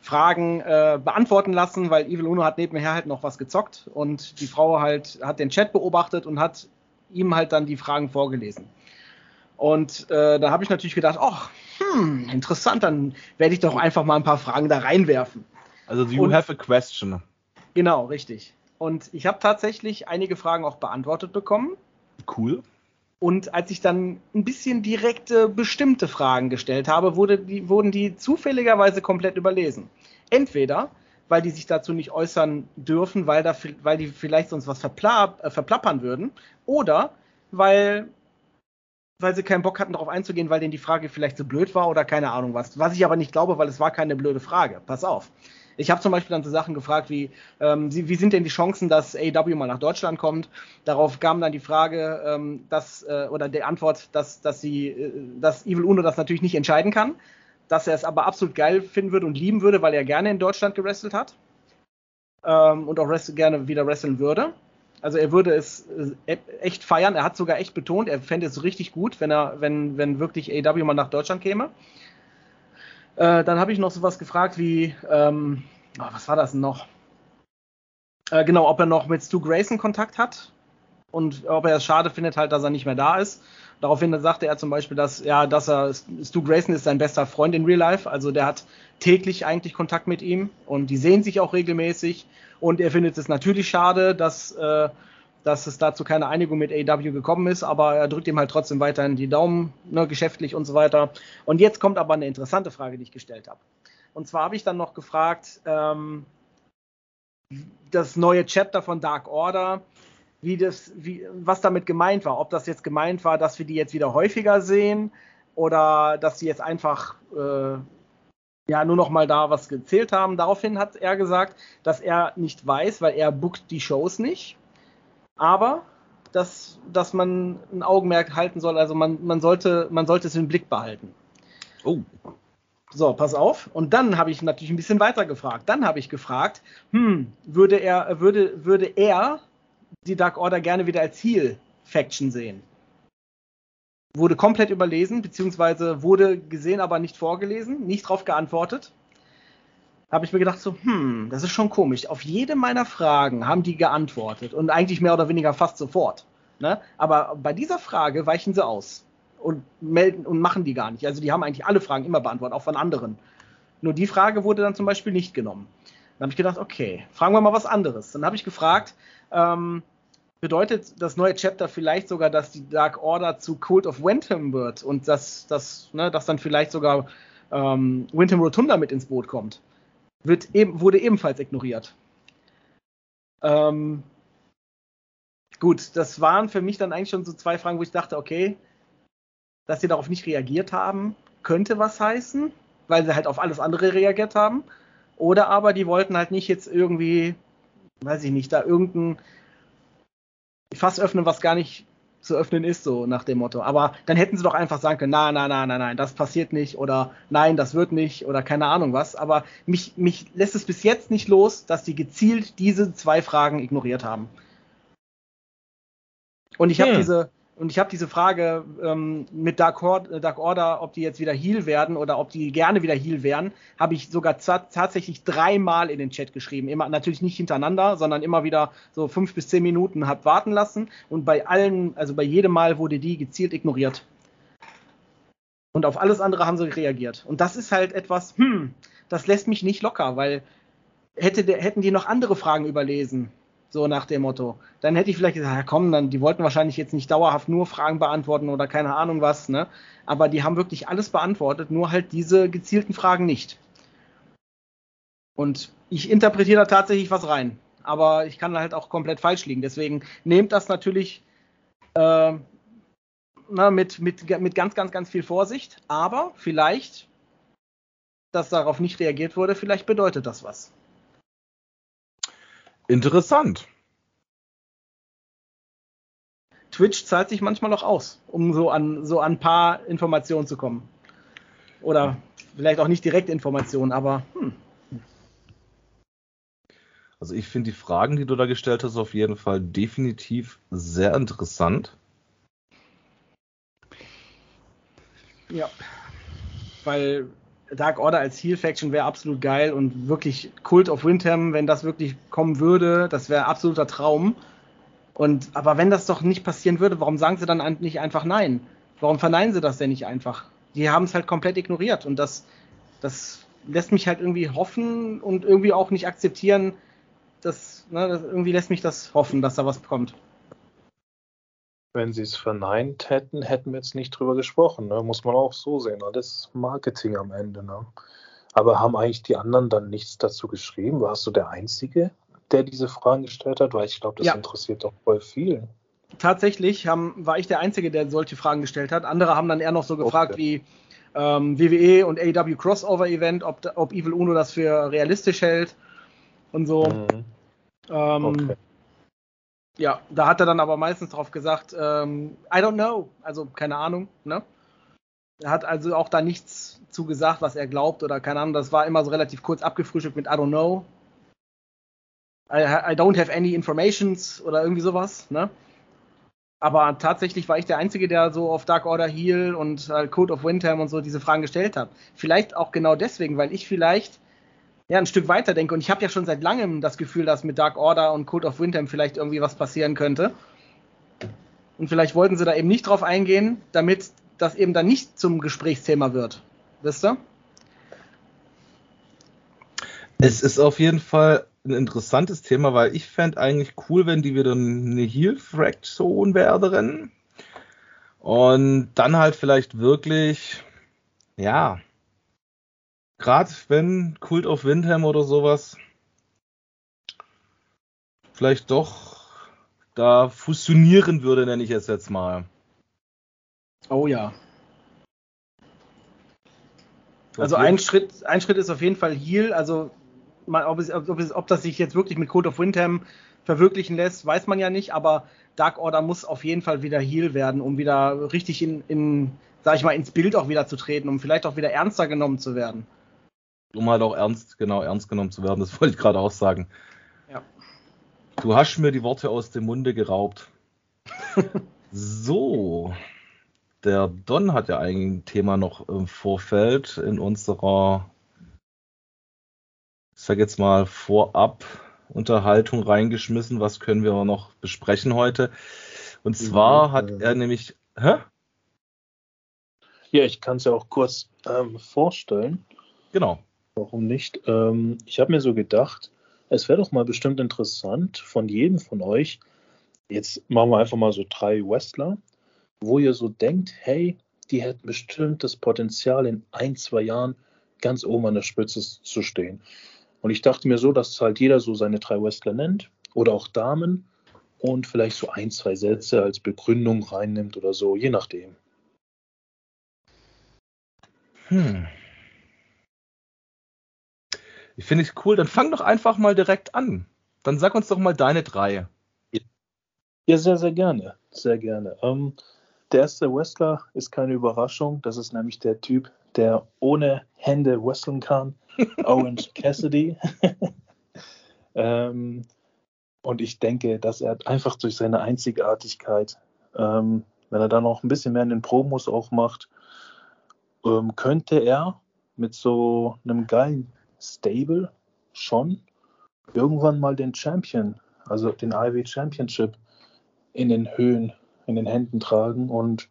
Fragen äh, beantworten lassen, weil Evil Uno hat nebenher halt noch was gezockt und die Frau halt hat den Chat beobachtet und hat ihm halt dann die Fragen vorgelesen. Und äh, da habe ich natürlich gedacht, ach, hm, interessant, dann werde ich doch einfach mal ein paar Fragen da reinwerfen. Also you und, have a question. Genau, richtig. Und ich habe tatsächlich einige Fragen auch beantwortet bekommen. Cool. Und als ich dann ein bisschen direkte, bestimmte Fragen gestellt habe, wurde die, wurden die zufälligerweise komplett überlesen. Entweder, weil die sich dazu nicht äußern dürfen, weil, da, weil die vielleicht sonst was verpla äh, verplappern würden, oder weil weil sie keinen Bock hatten, darauf einzugehen, weil denen die Frage vielleicht zu so blöd war oder keine Ahnung was. Was ich aber nicht glaube, weil es war keine blöde Frage. Pass auf. Ich habe zum Beispiel dann so Sachen gefragt wie, ähm, wie sind denn die Chancen, dass AW mal nach Deutschland kommt? Darauf kam dann die Frage, ähm, dass, äh, oder die Antwort, dass, dass, sie, äh, dass Evil Uno das natürlich nicht entscheiden kann, dass er es aber absolut geil finden würde und lieben würde, weil er gerne in Deutschland gewrestelt hat ähm, und auch gerne wieder wresteln würde. Also er würde es äh, echt feiern. Er hat sogar echt betont, er fände es richtig gut, wenn er, wenn, wenn wirklich AW mal nach Deutschland käme. Äh, dann habe ich noch sowas gefragt wie, ähm, oh, was war das noch? Äh, genau, ob er noch mit Stu Grayson Kontakt hat und ob er es schade findet, halt, dass er nicht mehr da ist. Daraufhin sagte er zum Beispiel, dass ja, dass er Stu Grayson ist sein bester Freund in Real Life, also der hat täglich eigentlich Kontakt mit ihm und die sehen sich auch regelmäßig und er findet es natürlich schade, dass, äh, dass es dazu keine Einigung mit AW gekommen ist, aber er drückt ihm halt trotzdem weiterhin die Daumen, ne, geschäftlich und so weiter. Und jetzt kommt aber eine interessante Frage, die ich gestellt habe. Und zwar habe ich dann noch gefragt, ähm, das neue Chapter von Dark Order, wie das, wie, was damit gemeint war. Ob das jetzt gemeint war, dass wir die jetzt wieder häufiger sehen oder dass sie jetzt einfach äh, ja nur noch mal da was gezählt haben. Daraufhin hat er gesagt, dass er nicht weiß, weil er bookt die Shows nicht. Aber dass, dass man ein Augenmerk halten soll, also man, man, sollte, man sollte es im Blick behalten. Oh. So, pass auf. Und dann habe ich natürlich ein bisschen weiter gefragt. Dann habe ich gefragt, hm, würde er, würde, würde er die Dark Order gerne wieder als Heal-Faction sehen? wurde komplett überlesen, beziehungsweise wurde gesehen, aber nicht vorgelesen, nicht drauf geantwortet. Habe ich mir gedacht, so, hm, das ist schon komisch. Auf jede meiner Fragen haben die geantwortet und eigentlich mehr oder weniger fast sofort. Ne? Aber bei dieser Frage weichen sie aus und melden und machen die gar nicht. Also die haben eigentlich alle Fragen immer beantwortet, auch von anderen. Nur die Frage wurde dann zum Beispiel nicht genommen. Dann habe ich gedacht, okay, fragen wir mal was anderes. Dann habe ich gefragt, ähm, bedeutet das neue Chapter vielleicht sogar, dass die Dark Order zu Cult of Wentham wird und dass, dass, ne, dass dann vielleicht sogar ähm, Wentham Rotunda mit ins Boot kommt. Wird eben, wurde ebenfalls ignoriert. Ähm, gut, das waren für mich dann eigentlich schon so zwei Fragen, wo ich dachte, okay, dass sie darauf nicht reagiert haben, könnte was heißen, weil sie halt auf alles andere reagiert haben. Oder aber die wollten halt nicht jetzt irgendwie, weiß ich nicht, da irgendein Fass öffnen, was gar nicht zu öffnen ist, so nach dem Motto. Aber dann hätten sie doch einfach sagen können, nein, nein, nein, nein, nein, das passiert nicht oder nein, das wird nicht oder keine Ahnung was. Aber mich, mich lässt es bis jetzt nicht los, dass die gezielt diese zwei Fragen ignoriert haben. Und ich hm. habe diese, und ich habe diese Frage ähm, mit Dark, Order, Dark Order, ob die jetzt wieder Heal werden oder ob die gerne wieder Heal werden, habe ich sogar tatsächlich dreimal in den Chat geschrieben. Immer natürlich nicht hintereinander, sondern immer wieder so fünf bis zehn Minuten hab warten lassen. Und bei allen, also bei jedem Mal wurde die gezielt ignoriert. Und auf alles andere haben sie reagiert. Und das ist halt etwas, hm, das lässt mich nicht locker, weil hätte hätten die noch andere Fragen überlesen, so nach dem Motto. Dann hätte ich vielleicht gesagt, ja komm, dann, die wollten wahrscheinlich jetzt nicht dauerhaft nur Fragen beantworten oder keine Ahnung was, ne? Aber die haben wirklich alles beantwortet, nur halt diese gezielten Fragen nicht. Und ich interpretiere da tatsächlich was rein. aber ich kann halt auch komplett falsch liegen. Deswegen nehmt das natürlich äh, na, mit, mit, mit ganz, ganz, ganz viel Vorsicht. Aber vielleicht, dass darauf nicht reagiert wurde, vielleicht bedeutet das was. Interessant. Twitch zahlt sich manchmal auch aus, um so an so an ein paar Informationen zu kommen. Oder vielleicht auch nicht direkt Informationen, aber hm. Also ich finde die Fragen, die du da gestellt hast, auf jeden Fall definitiv sehr interessant. Ja. Weil Dark Order als Heal Faction wäre absolut geil und wirklich Cult of Windham, wenn das wirklich kommen würde, das wäre absoluter Traum. Und aber wenn das doch nicht passieren würde, warum sagen sie dann nicht einfach nein? Warum verneinen sie das denn nicht einfach? Die haben es halt komplett ignoriert und das, das lässt mich halt irgendwie hoffen und irgendwie auch nicht akzeptieren, dass, ne, das, irgendwie lässt mich das hoffen, dass da was kommt. Wenn sie es verneint hätten, hätten wir jetzt nicht drüber gesprochen. Ne? Muss man auch so sehen. Alles Marketing am Ende. Ne? Aber haben eigentlich die anderen dann nichts dazu geschrieben? Warst du der Einzige? der diese Fragen gestellt hat? Weil ich glaube, das ja. interessiert doch voll viel. Tatsächlich haben, war ich der Einzige, der solche Fragen gestellt hat. Andere haben dann eher noch so gefragt okay. wie ähm, WWE und AW Crossover Event, ob, ob Evil Uno das für realistisch hält und so. Mhm. Ähm, okay. Ja, da hat er dann aber meistens drauf gesagt, ähm, I don't know, also keine Ahnung, ne? Er hat also auch da nichts zugesagt, was er glaubt oder keine Ahnung. Das war immer so relativ kurz abgefrühstückt mit I don't know. I, I don't have any informations oder irgendwie sowas, ne? Aber tatsächlich war ich der Einzige, der so auf Dark Order Heal und äh, Code of Windham und so diese Fragen gestellt hat. Vielleicht auch genau deswegen, weil ich vielleicht ja ein Stück weiter denke und ich habe ja schon seit langem das Gefühl, dass mit Dark Order und Code of Windham vielleicht irgendwie was passieren könnte. Und vielleicht wollten sie da eben nicht drauf eingehen, damit das eben dann nicht zum Gesprächsthema wird. Wisst ihr? Es ist auf jeden Fall ein interessantes Thema, weil ich fände eigentlich cool, wenn die wieder eine Heal-Fraction wären. Und dann halt vielleicht wirklich, ja, gerade wenn Cult of Windham oder sowas vielleicht doch da fusionieren würde, nenne ich es jetzt mal. Oh ja. Also ein Schritt, ein Schritt ist auf jeden Fall Heal, also ob, es, ob, es, ob das sich jetzt wirklich mit Code of Windham verwirklichen lässt, weiß man ja nicht, aber Dark Order muss auf jeden Fall wieder Heal werden, um wieder richtig in, in, sag ich mal, ins Bild auch wieder zu treten, um vielleicht auch wieder ernster genommen zu werden. Um halt auch ernst, genau, ernst genommen zu werden, das [LAUGHS] wollte ich gerade auch sagen. Ja. Du hast mir die Worte aus dem Munde geraubt. [LAUGHS] so. Der Don hat ja ein Thema noch im Vorfeld in unserer sag jetzt mal, vorab Unterhaltung reingeschmissen. Was können wir noch besprechen heute? Und zwar hat er nämlich. Hä? Ja, ich kann es ja auch kurz ähm, vorstellen. Genau. Warum nicht? Ähm, ich habe mir so gedacht, es wäre doch mal bestimmt interessant von jedem von euch. Jetzt machen wir einfach mal so drei Wrestler, wo ihr so denkt, hey, die hätten bestimmt das Potenzial in ein, zwei Jahren ganz oben an der Spitze zu stehen. Und ich dachte mir so, dass halt jeder so seine drei Wrestler nennt oder auch Damen und vielleicht so ein, zwei Sätze als Begründung reinnimmt oder so, je nachdem. Hm. Ich finde es cool, dann fang doch einfach mal direkt an. Dann sag uns doch mal deine drei. Ja, sehr, sehr gerne. Sehr gerne. Ähm, der erste Wrestler ist keine Überraschung. Das ist nämlich der Typ, der ohne Hände wresteln kann. [LAUGHS] Orange Cassidy. [LAUGHS] ähm, und ich denke, dass er einfach durch seine Einzigartigkeit, ähm, wenn er dann noch ein bisschen mehr in den Promos auch macht, ähm, könnte er mit so einem geilen Stable schon irgendwann mal den Champion, also den IW Championship in den Höhen, in den Händen tragen. Und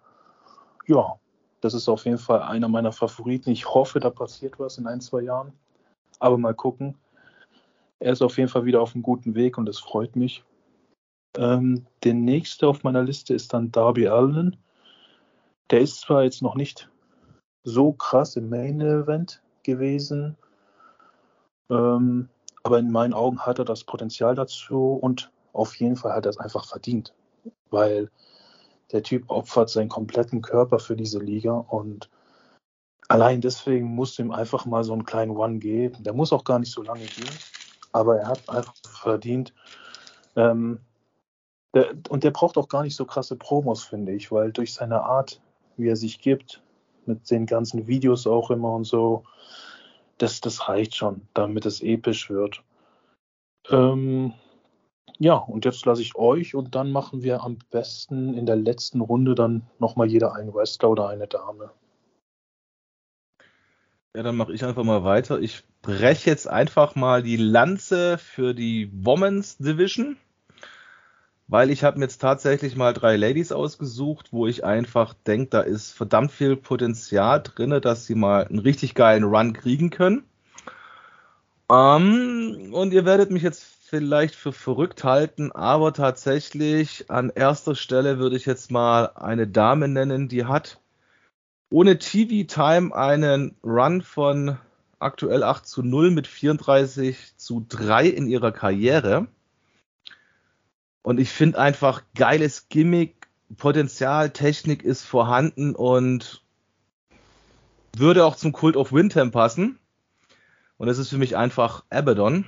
ja, das ist auf jeden Fall einer meiner Favoriten. Ich hoffe, da passiert was in ein, zwei Jahren. Aber mal gucken. Er ist auf jeden Fall wieder auf einem guten Weg und das freut mich. Ähm, der nächste auf meiner Liste ist dann Darby Allen. Der ist zwar jetzt noch nicht so krass im Main Event gewesen, ähm, Aber in meinen Augen hat er das Potenzial dazu und auf jeden Fall hat er es einfach verdient. Weil der Typ opfert seinen kompletten Körper für diese Liga und allein deswegen musst du ihm einfach mal so einen kleinen One geben. Der muss auch gar nicht so lange gehen, aber er hat einfach verdient. Ähm, der, und der braucht auch gar nicht so krasse Promos, finde ich, weil durch seine Art, wie er sich gibt, mit den ganzen Videos auch immer und so, das, das reicht schon, damit es episch wird. Ähm, ja, und jetzt lasse ich euch und dann machen wir am besten in der letzten Runde dann nochmal jeder einen Wrestler oder eine Dame. Ja, dann mache ich einfach mal weiter. Ich breche jetzt einfach mal die Lanze für die Women's Division, weil ich habe mir jetzt tatsächlich mal drei Ladies ausgesucht, wo ich einfach denke, da ist verdammt viel Potenzial drin, dass sie mal einen richtig geilen Run kriegen können. Ähm, und ihr werdet mich jetzt vielleicht für verrückt halten, aber tatsächlich an erster Stelle würde ich jetzt mal eine Dame nennen, die hat ohne TV-Time einen Run von aktuell 8 zu 0 mit 34 zu 3 in ihrer Karriere. Und ich finde einfach geiles Gimmick, Potenzial, Technik ist vorhanden und würde auch zum Cult of Windham passen. Und es ist für mich einfach Abaddon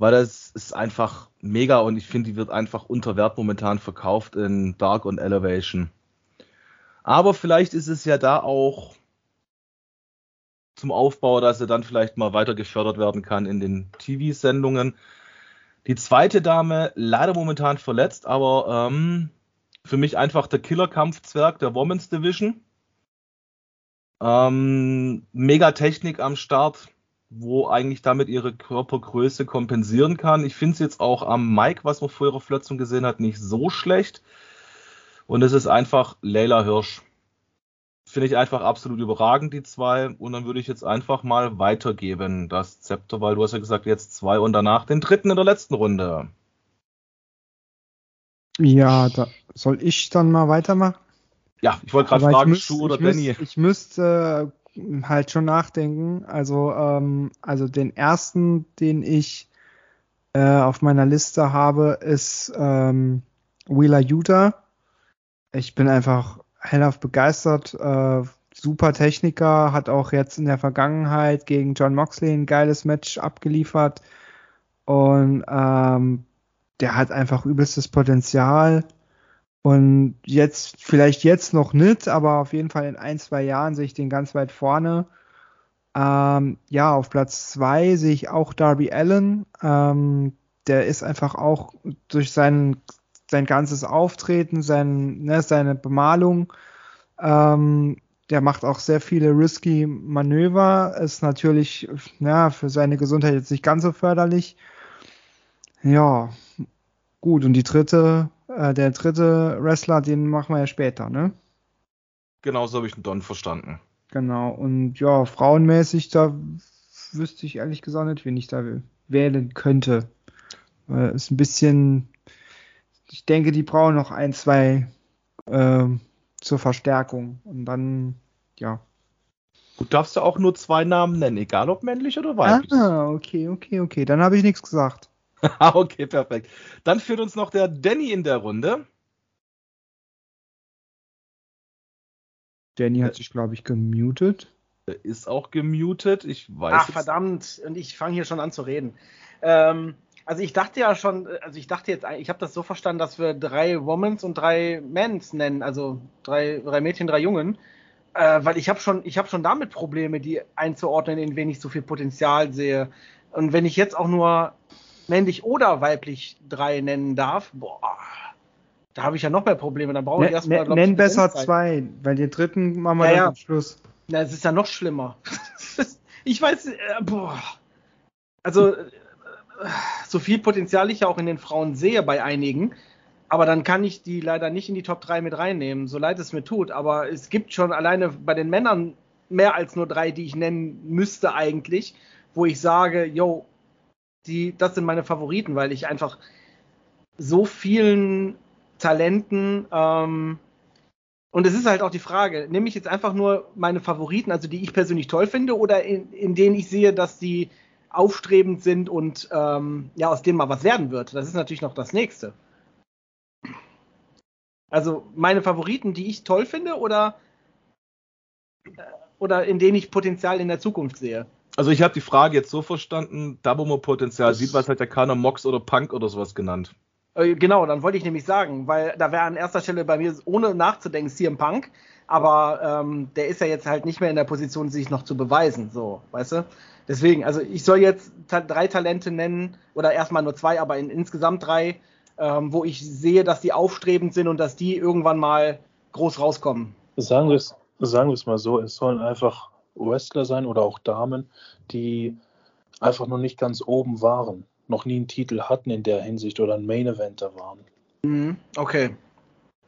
weil das ist einfach mega und ich finde, die wird einfach unter Wert momentan verkauft in Dark und Elevation. Aber vielleicht ist es ja da auch zum Aufbau, dass er dann vielleicht mal weiter gefördert werden kann in den TV-Sendungen. Die zweite Dame leider momentan verletzt, aber ähm, für mich einfach der Killer-Kampfzwerg der Women's Division. Ähm, mega Technik am Start, wo eigentlich damit ihre Körpergröße kompensieren kann. Ich finde es jetzt auch am Mike, was man vor ihrer Verletzung gesehen hat, nicht so schlecht. Und es ist einfach Leila Hirsch. Finde ich einfach absolut überragend, die zwei. Und dann würde ich jetzt einfach mal weitergeben, das Zepter, weil du hast ja gesagt, jetzt zwei und danach den dritten in der letzten Runde. Ja, da soll ich dann mal weitermachen? Ja, ich wollte gerade fragen, Schuh oder Benny. Ich müsste halt schon nachdenken. Also, ähm, also den ersten, den ich äh, auf meiner Liste habe, ist ähm, Wheeler Utah. Ich bin einfach hellauf begeistert. Äh, super Techniker, hat auch jetzt in der Vergangenheit gegen John Moxley ein geiles Match abgeliefert. Und ähm, der hat einfach übelstes Potenzial. Und jetzt, vielleicht jetzt noch nicht, aber auf jeden Fall in ein, zwei Jahren sehe ich den ganz weit vorne. Ähm, ja, auf Platz zwei sehe ich auch Darby Allen. Ähm, der ist einfach auch durch sein, sein ganzes Auftreten, sein, ne, seine Bemalung, ähm, der macht auch sehr viele risky Manöver, ist natürlich ja, für seine Gesundheit jetzt nicht ganz so förderlich. Ja, gut. Und die dritte äh, der dritte Wrestler, den machen wir ja später, ne? Genau so habe ich den Don verstanden. Genau, und ja, frauenmäßig, da wüsste ich ehrlich gesagt nicht, wen ich da wählen könnte. Äh, ist ein bisschen, ich denke, die brauchen noch ein, zwei äh, zur Verstärkung. Und dann, ja. Du darfst ja auch nur zwei Namen nennen, egal ob männlich oder weiblich. Ah, okay, okay, okay. Dann habe ich nichts gesagt. [LAUGHS] okay, perfekt. Dann führt uns noch der Danny in der Runde. Danny hat sich, glaube ich, gemutet. Ist auch gemutet. Ich weiß. Ach, verdammt. Und ich fange hier schon an zu reden. Ähm, also ich dachte ja schon, also ich dachte jetzt, ich habe das so verstanden, dass wir drei Womans und drei Mens nennen, also drei, drei Mädchen, drei Jungen. Äh, weil ich habe schon, ich habe schon damit Probleme, die einzuordnen, in wen ich so viel Potenzial sehe. Und wenn ich jetzt auch nur männlich oder weiblich drei nennen darf, boah, da habe ich ja noch mehr Probleme. Dann brauche ich erstmal. Ne, nenn besser zwei, weil den dritten machen wir ja, dann Schluss. Na, es ist ja noch schlimmer. [LAUGHS] ich weiß, äh, boah. Also, äh, so viel Potenzial ich ja auch in den Frauen sehe bei einigen, aber dann kann ich die leider nicht in die Top 3 mit reinnehmen, so leid es mir tut. Aber es gibt schon alleine bei den Männern mehr als nur drei, die ich nennen müsste eigentlich, wo ich sage, yo, die, das sind meine Favoriten, weil ich einfach so vielen Talenten ähm, Und es ist halt auch die Frage, nehme ich jetzt einfach nur meine Favoriten, also die ich persönlich toll finde, oder in, in denen ich sehe, dass die aufstrebend sind und ähm, ja, aus denen mal was werden wird. Das ist natürlich noch das nächste. Also meine Favoriten, die ich toll finde, oder, äh, oder in denen ich Potenzial in der Zukunft sehe. Also ich habe die Frage jetzt so verstanden, da wo man Potenzial das sieht, was hat der keiner Mox oder Punk oder sowas genannt. Äh, genau, dann wollte ich nämlich sagen, weil da wäre an erster Stelle bei mir, ohne nachzudenken, CM Punk, aber ähm, der ist ja jetzt halt nicht mehr in der Position, sich noch zu beweisen, so, weißt du? Deswegen, also ich soll jetzt ta drei Talente nennen, oder erstmal nur zwei, aber in, insgesamt drei, ähm, wo ich sehe, dass die aufstrebend sind und dass die irgendwann mal groß rauskommen. Sagen wir es sagen mal so, es sollen einfach Wrestler sein oder auch Damen, die einfach noch nicht ganz oben waren noch nie einen Titel hatten in der Hinsicht oder ein Main Eventer waren. Mhm, okay.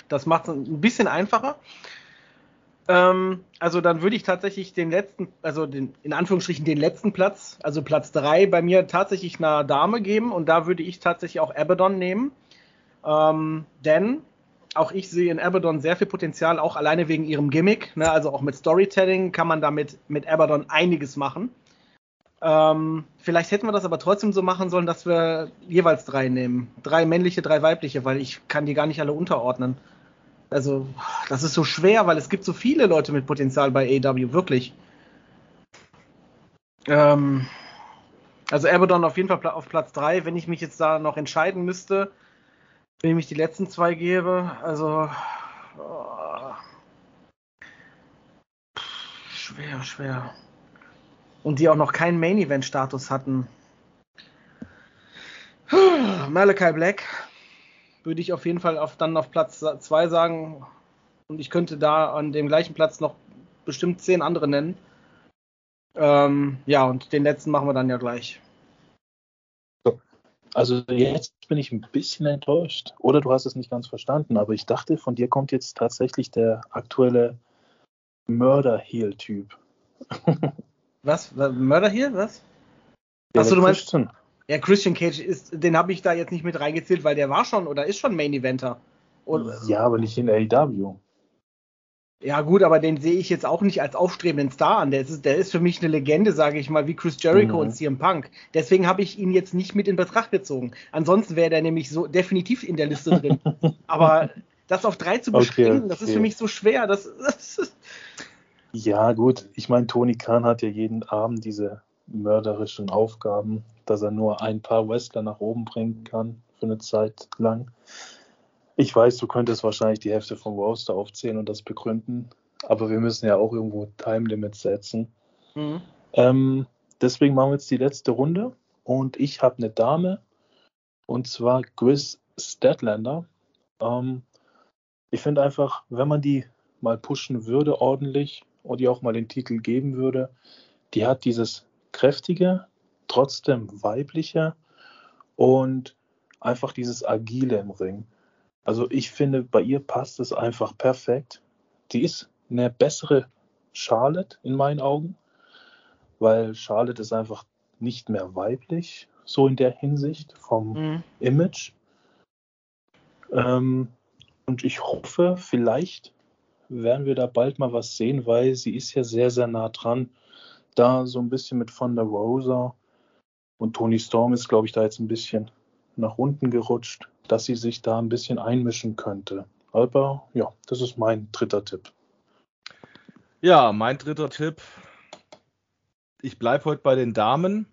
Das macht es ein bisschen einfacher. Ähm, also dann würde ich tatsächlich den letzten, also den, in Anführungsstrichen den letzten Platz, also Platz 3 bei mir tatsächlich einer Dame geben und da würde ich tatsächlich auch Abaddon nehmen. Ähm, denn auch ich sehe in Abaddon sehr viel Potenzial, auch alleine wegen ihrem Gimmick. Ne? Also auch mit Storytelling kann man damit mit Abaddon einiges machen. Ähm, vielleicht hätten wir das aber trotzdem so machen sollen, dass wir jeweils drei nehmen. Drei männliche, drei weibliche, weil ich kann die gar nicht alle unterordnen. Also, das ist so schwer, weil es gibt so viele Leute mit Potenzial bei AW, wirklich. Ähm, also Abaddon auf jeden Fall auf Platz 3. Wenn ich mich jetzt da noch entscheiden müsste, wem ich die letzten zwei gebe, also oh, schwer, schwer und die auch noch keinen Main-Event-Status hatten. [SIGHS] Malachi Black würde ich auf jeden Fall auf, dann auf Platz 2 sagen. Und ich könnte da an dem gleichen Platz noch bestimmt zehn andere nennen. Ähm, ja, und den letzten machen wir dann ja gleich. Also jetzt bin ich ein bisschen enttäuscht. Oder du hast es nicht ganz verstanden, aber ich dachte, von dir kommt jetzt tatsächlich der aktuelle Mörder-Heel-Typ. [LAUGHS] Was? Mörder hier? Was? Ja, Achso, du meinst. Christian. Ja, Christian Cage ist, den habe ich da jetzt nicht mit reingezählt, weil der war schon oder ist schon Main Eventer. Und, ja, aber nicht in AEW. Ja, gut, aber den sehe ich jetzt auch nicht als aufstrebenden Star an. Der ist, der ist für mich eine Legende, sage ich mal, wie Chris Jericho mhm. und CM Punk. Deswegen habe ich ihn jetzt nicht mit in Betracht gezogen. Ansonsten wäre der nämlich so definitiv in der Liste drin. [LAUGHS] aber das auf drei zu beschränken, okay, okay. das ist für mich so schwer. Das, das, ja, gut. Ich meine, Tony Khan hat ja jeden Abend diese mörderischen Aufgaben, dass er nur ein paar Wrestler nach oben bringen kann für eine Zeit lang. Ich weiß, du könntest wahrscheinlich die Hälfte vom Roster aufzählen und das begründen, aber wir müssen ja auch irgendwo Time Limits setzen. Mhm. Ähm, deswegen machen wir jetzt die letzte Runde und ich habe eine Dame und zwar Chris Statlander. Ähm, ich finde einfach, wenn man die mal pushen würde ordentlich, und ihr auch mal den Titel geben würde, die hat dieses kräftige, trotzdem weibliche und einfach dieses agile im Ring. Also ich finde, bei ihr passt es einfach perfekt. Die ist eine bessere Charlotte in meinen Augen, weil Charlotte ist einfach nicht mehr weiblich, so in der Hinsicht vom mhm. Image. Ähm, und ich hoffe, vielleicht werden wir da bald mal was sehen, weil sie ist ja sehr, sehr nah dran. Da so ein bisschen mit Von der Rosa und Tony Storm ist, glaube ich, da jetzt ein bisschen nach unten gerutscht, dass sie sich da ein bisschen einmischen könnte. Aber ja, das ist mein dritter Tipp. Ja, mein dritter Tipp. Ich bleibe heute bei den Damen.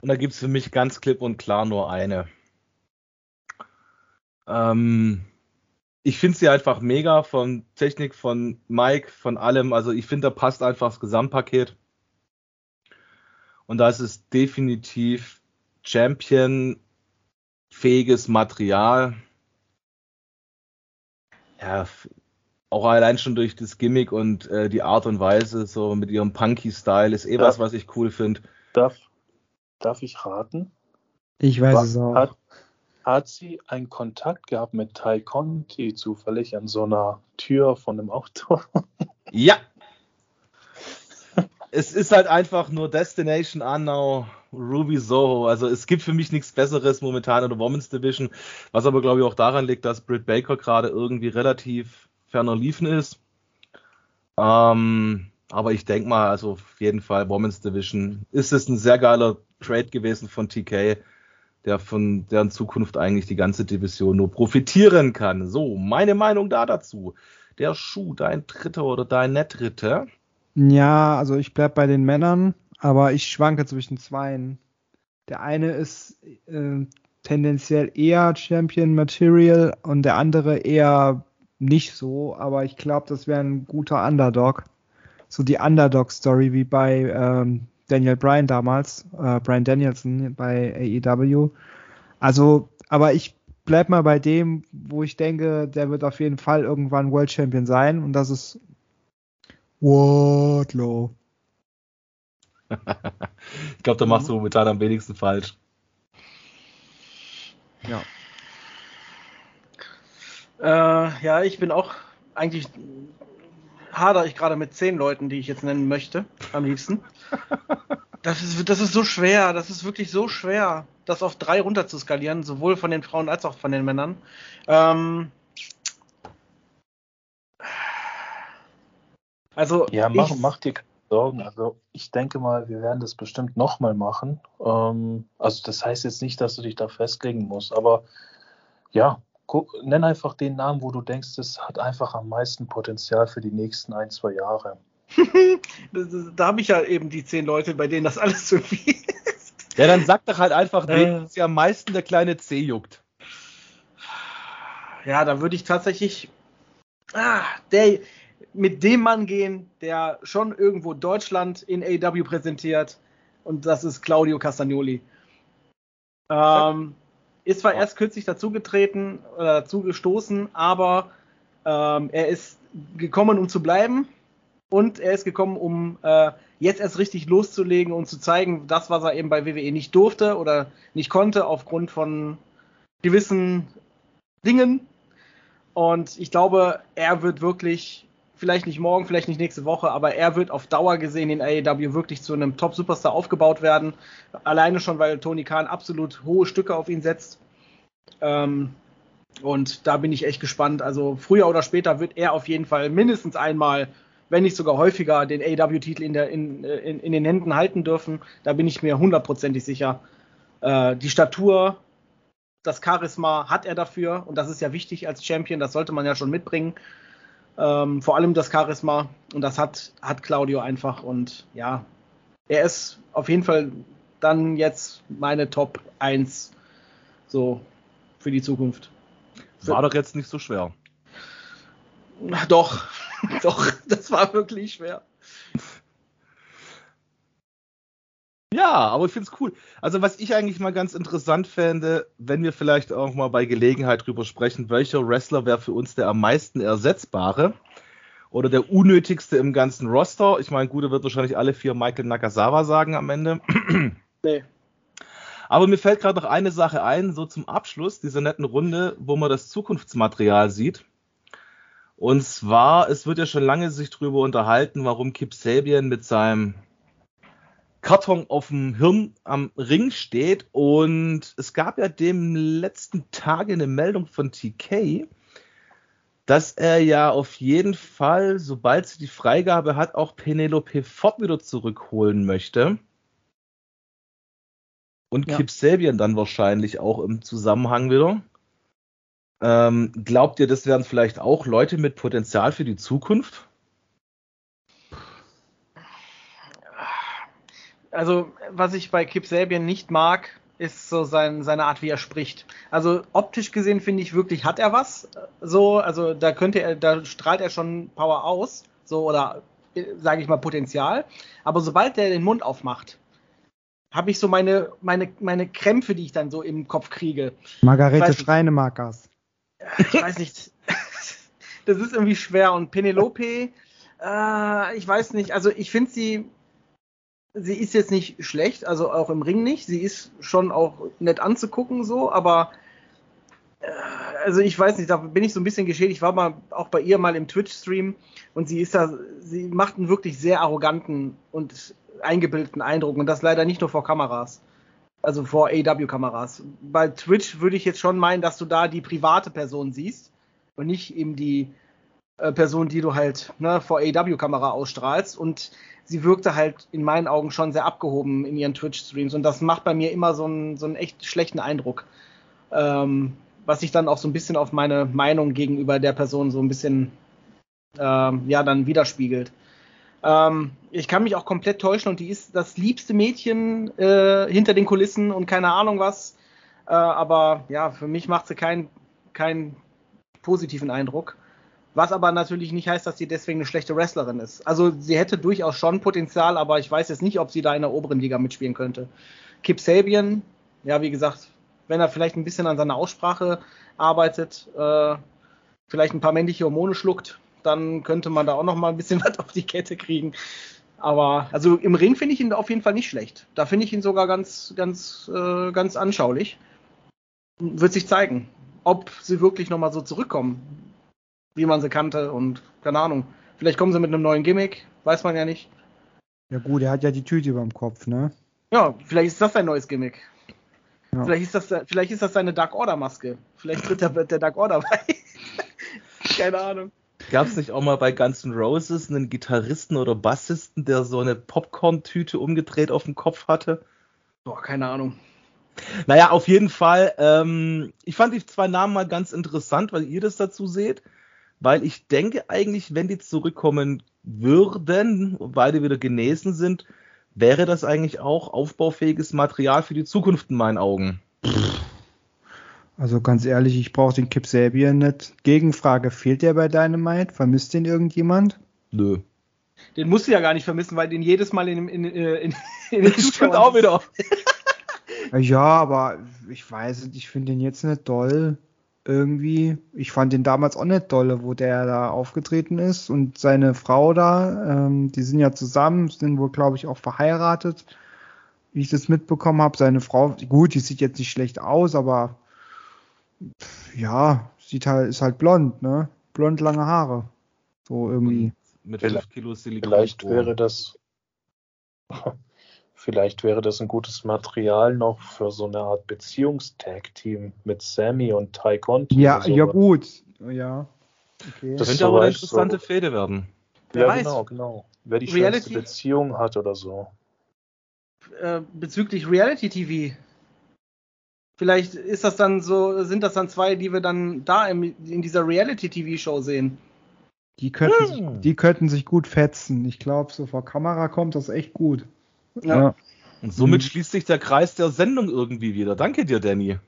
Und da gibt es für mich ganz klipp und klar nur eine. Ähm, ich finde sie einfach mega von Technik, von Mike, von allem. Also ich finde, da passt einfach das Gesamtpaket. Und da ist es definitiv Champion-fähiges Material. Ja, auch allein schon durch das Gimmick und äh, die Art und Weise, so mit ihrem Punky-Style, ist eh darf, was, was ich cool finde. Darf, darf ich raten? Ich weiß was, es auch. Hat, hat sie einen Kontakt gehabt mit Tai Conti zufällig an so einer Tür von einem Auto? [LAUGHS] ja. es ist halt einfach nur Destination Unknown, Ruby Soho. Also es gibt für mich nichts Besseres momentan in der Women's Division, was aber glaube ich auch daran liegt, dass Britt Baker gerade irgendwie relativ ferner liefen ist. Ähm, aber ich denke mal, also auf jeden Fall Women's Division ist es ein sehr geiler Trade gewesen von TK, der von deren Zukunft eigentlich die ganze Division nur profitieren kann. So, meine Meinung da dazu. Der Schuh, dein dritter oder dein nicht dritter? Ja, also ich bleib bei den Männern, aber ich schwanke zwischen zweien. Der eine ist äh, tendenziell eher Champion Material und der andere eher nicht so, aber ich glaube, das wäre ein guter Underdog. So die Underdog-Story wie bei ähm, Daniel Bryan damals, äh, Bryan Danielson bei AEW. Also, aber ich bleib mal bei dem, wo ich denke, der wird auf jeden Fall irgendwann World Champion sein und das ist Wardlow. [LAUGHS] ich glaube, da machst du momentan am wenigsten falsch. Ja. Äh, ja, ich bin auch eigentlich hader ich gerade mit zehn Leuten, die ich jetzt nennen möchte, am liebsten. [LAUGHS] Das ist, das ist so schwer, das ist wirklich so schwer, das auf drei runter zu skalieren, sowohl von den Frauen als auch von den Männern. Ähm, also ja, mach, ich, mach dir keine Sorgen. Also ich denke mal, wir werden das bestimmt nochmal machen. Ähm, also das heißt jetzt nicht, dass du dich da festlegen musst, aber ja, nenn einfach den Namen, wo du denkst, es hat einfach am meisten Potenzial für die nächsten ein, zwei Jahre. [LAUGHS] da habe ich ja eben die zehn Leute, bei denen das alles zu viel ist. Ja, dann sag doch halt einfach, äh, den sie am meisten der kleine C juckt. Ja, da würde ich tatsächlich ah, der, mit dem Mann gehen, der schon irgendwo Deutschland in AW präsentiert. Und das ist Claudio Castagnoli. Ähm, ist zwar erst kürzlich dazugetreten oder dazu gestoßen, aber ähm, er ist gekommen, um zu bleiben. Und er ist gekommen, um äh, jetzt erst richtig loszulegen und zu zeigen, das, was er eben bei WWE nicht durfte oder nicht konnte, aufgrund von gewissen Dingen. Und ich glaube, er wird wirklich vielleicht nicht morgen, vielleicht nicht nächste Woche, aber er wird auf Dauer gesehen in AEW wirklich zu einem Top-Superstar aufgebaut werden. Alleine schon, weil Tony Khan absolut hohe Stücke auf ihn setzt. Ähm, und da bin ich echt gespannt. Also früher oder später wird er auf jeden Fall mindestens einmal, wenn nicht sogar häufiger, den AEW-Titel in, in, in, in, den Händen halten dürfen. Da bin ich mir hundertprozentig sicher. Äh, die Statur, das Charisma hat er dafür und das ist ja wichtig als Champion, das sollte man ja schon mitbringen. Ähm, vor allem das Charisma. Und das hat, hat Claudio einfach. Und ja, er ist auf jeden Fall dann jetzt meine Top 1 so für die Zukunft. War doch jetzt nicht so schwer. Doch, [LAUGHS] doch, das war wirklich schwer. Ja, aber ich finde es cool. Also was ich eigentlich mal ganz interessant fände, wenn wir vielleicht auch mal bei Gelegenheit drüber sprechen, welcher Wrestler wäre für uns der am meisten ersetzbare oder der unnötigste im ganzen Roster. Ich meine, Gute wird wahrscheinlich alle vier Michael Nakazawa sagen am Ende. [CLEARS THROAT] Nee. Aber mir fällt gerade noch eine Sache ein, so zum Abschluss dieser netten Runde, wo man das Zukunftsmaterial sieht. Und zwar, es wird ja schon lange sich drüber unterhalten, warum Kip Sabian mit seinem Karton auf dem Hirn am Ring steht. Und es gab ja dem letzten Tage eine Meldung von TK, dass er ja auf jeden Fall, sobald sie die Freigabe hat, auch Penelope Ford wieder zurückholen möchte. Und ja. Kip Sabian dann wahrscheinlich auch im Zusammenhang wieder. Ähm, glaubt ihr, das wären vielleicht auch Leute mit Potenzial für die Zukunft? Also was ich bei Kip Sabian nicht mag, ist so sein, seine Art, wie er spricht. Also optisch gesehen finde ich wirklich, hat er was. So, also da könnte er, da strahlt er schon Power aus, so oder sage ich mal Potenzial. Aber sobald er den Mund aufmacht, habe ich so meine, meine, meine Krämpfe, die ich dann so im Kopf kriege. Margarete Schreinemarkers. Ich weiß nicht. [LAUGHS] das ist irgendwie schwer. Und Penelope, äh, ich weiß nicht, also ich finde sie sie ist jetzt nicht schlecht, also auch im Ring nicht. Sie ist schon auch nett anzugucken so, aber äh, also ich weiß nicht, da bin ich so ein bisschen geschädigt. Ich war mal auch bei ihr mal im Twitch-Stream und sie ist da, sie macht einen wirklich sehr arroganten und eingebildeten Eindruck und das leider nicht nur vor Kameras. Also vor AW-Kameras. Bei Twitch würde ich jetzt schon meinen, dass du da die private Person siehst und nicht eben die äh, Person, die du halt ne, vor AW-Kamera ausstrahlst. Und sie wirkte halt in meinen Augen schon sehr abgehoben in ihren Twitch-Streams. Und das macht bei mir immer so einen, so einen echt schlechten Eindruck. Ähm, was sich dann auch so ein bisschen auf meine Meinung gegenüber der Person so ein bisschen ähm, ja dann widerspiegelt. Ähm, ich kann mich auch komplett täuschen und die ist das liebste Mädchen äh, hinter den Kulissen und keine Ahnung was. Äh, aber ja, für mich macht sie keinen keinen positiven Eindruck. Was aber natürlich nicht heißt, dass sie deswegen eine schlechte Wrestlerin ist. Also sie hätte durchaus schon Potenzial, aber ich weiß jetzt nicht, ob sie da in der oberen Liga mitspielen könnte. Kip Sabian, ja, wie gesagt, wenn er vielleicht ein bisschen an seiner Aussprache arbeitet, äh, vielleicht ein paar männliche Hormone schluckt, dann könnte man da auch noch mal ein bisschen [LAUGHS] was auf die Kette kriegen. Aber also im Ring finde ich ihn auf jeden Fall nicht schlecht. Da finde ich ihn sogar ganz, ganz, äh, ganz anschaulich. Wird sich zeigen, ob sie wirklich noch mal so zurückkommen wie man sie kannte und keine Ahnung. Vielleicht kommen sie mit einem neuen Gimmick, weiß man ja nicht. Ja gut, er hat ja die Tüte über dem Kopf, ne? Ja, vielleicht ist das sein neues Gimmick. Ja. Vielleicht, ist das, vielleicht ist das seine Dark Order Maske. Vielleicht tritt der, der Dark Order bei. [LAUGHS] keine Ahnung. Gab es nicht auch mal bei Guns N' Roses einen Gitarristen oder Bassisten, der so eine Popcorn-Tüte umgedreht auf dem Kopf hatte? Boah, keine Ahnung. Naja, auf jeden Fall. Ähm, ich fand die zwei Namen mal ganz interessant, weil ihr das dazu seht weil ich denke eigentlich, wenn die zurückkommen würden, beide wieder genesen sind, wäre das eigentlich auch aufbaufähiges Material für die Zukunft in meinen Augen. Also ganz ehrlich, ich brauche den Kip Sabian nicht. Gegenfrage, fehlt der bei Dynamite? Vermisst den irgendjemand? Nö. Den musst du ja gar nicht vermissen, weil den jedes Mal in, in, in, in, [LAUGHS] in den Stimmt auch wieder. ja, aber ich weiß nicht, ich finde den jetzt nicht toll irgendwie. Ich fand den damals auch nicht dolle, wo der da aufgetreten ist und seine Frau da, ähm, die sind ja zusammen, sind wohl, glaube ich, auch verheiratet, wie ich das mitbekommen habe. Seine Frau, gut, die sieht jetzt nicht schlecht aus, aber ja, sieht halt, ist halt blond, ne? Blond, lange Haare. So irgendwie. Mit 5 Kilo Silikon. Vielleicht wäre das Vielleicht wäre das ein gutes Material noch für so eine Art Beziehungstag-Team mit Sammy und Ty Conti. Ja, ja gut. Ja. Okay. Das könnte aber eine interessante so, Fehde werden. Wer ja, weiß. genau, genau. Wer die Reality, schönste Beziehung hat oder so. Äh, bezüglich Reality TV. Vielleicht ist das dann so, sind das dann zwei, die wir dann da im, in dieser Reality TV Show sehen. Die könnten, hm. sich, die könnten sich gut fetzen. Ich glaube, so vor Kamera kommt das echt gut. Ja. Und somit mhm. schließt sich der Kreis der Sendung irgendwie wieder. Danke dir, Danny.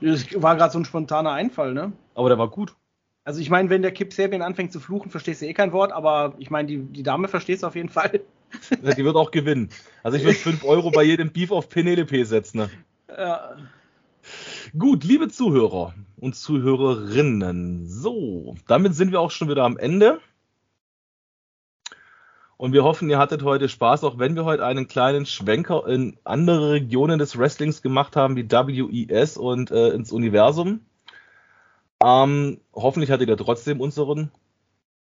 Das war gerade so ein spontaner Einfall, ne? Aber der war gut. Also ich meine, wenn der Kip Serbien anfängt zu fluchen, verstehst du eh kein Wort, aber ich meine, die, die Dame versteht es auf jeden Fall. Ja, die wird auch gewinnen. Also ich würde 5 [LAUGHS] Euro bei jedem Beef auf Penelope setzen. Ne? Ja. Gut, liebe Zuhörer und Zuhörerinnen. So, damit sind wir auch schon wieder am Ende. Und wir hoffen, ihr hattet heute Spaß, auch wenn wir heute einen kleinen Schwenker in andere Regionen des Wrestlings gemacht haben, wie WES und äh, ins Universum. Ähm, hoffentlich hattet ihr trotzdem unseren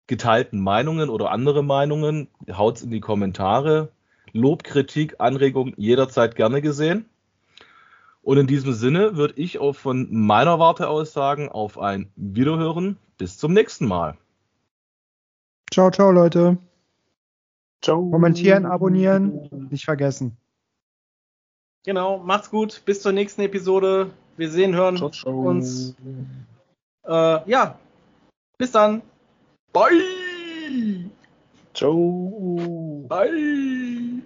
geteilten Meinungen oder andere Meinungen. Haut's in die Kommentare. Lob, Kritik, Anregung jederzeit gerne gesehen. Und in diesem Sinne würde ich auch von meiner Warte aus sagen, auf ein Wiederhören. Bis zum nächsten Mal. Ciao, ciao, Leute. Ciao. Kommentieren, abonnieren, nicht vergessen. Genau, macht's gut. Bis zur nächsten Episode. Wir sehen, hören ciao, ciao. uns. Äh, ja, bis dann. Bye. Ciao. Bye.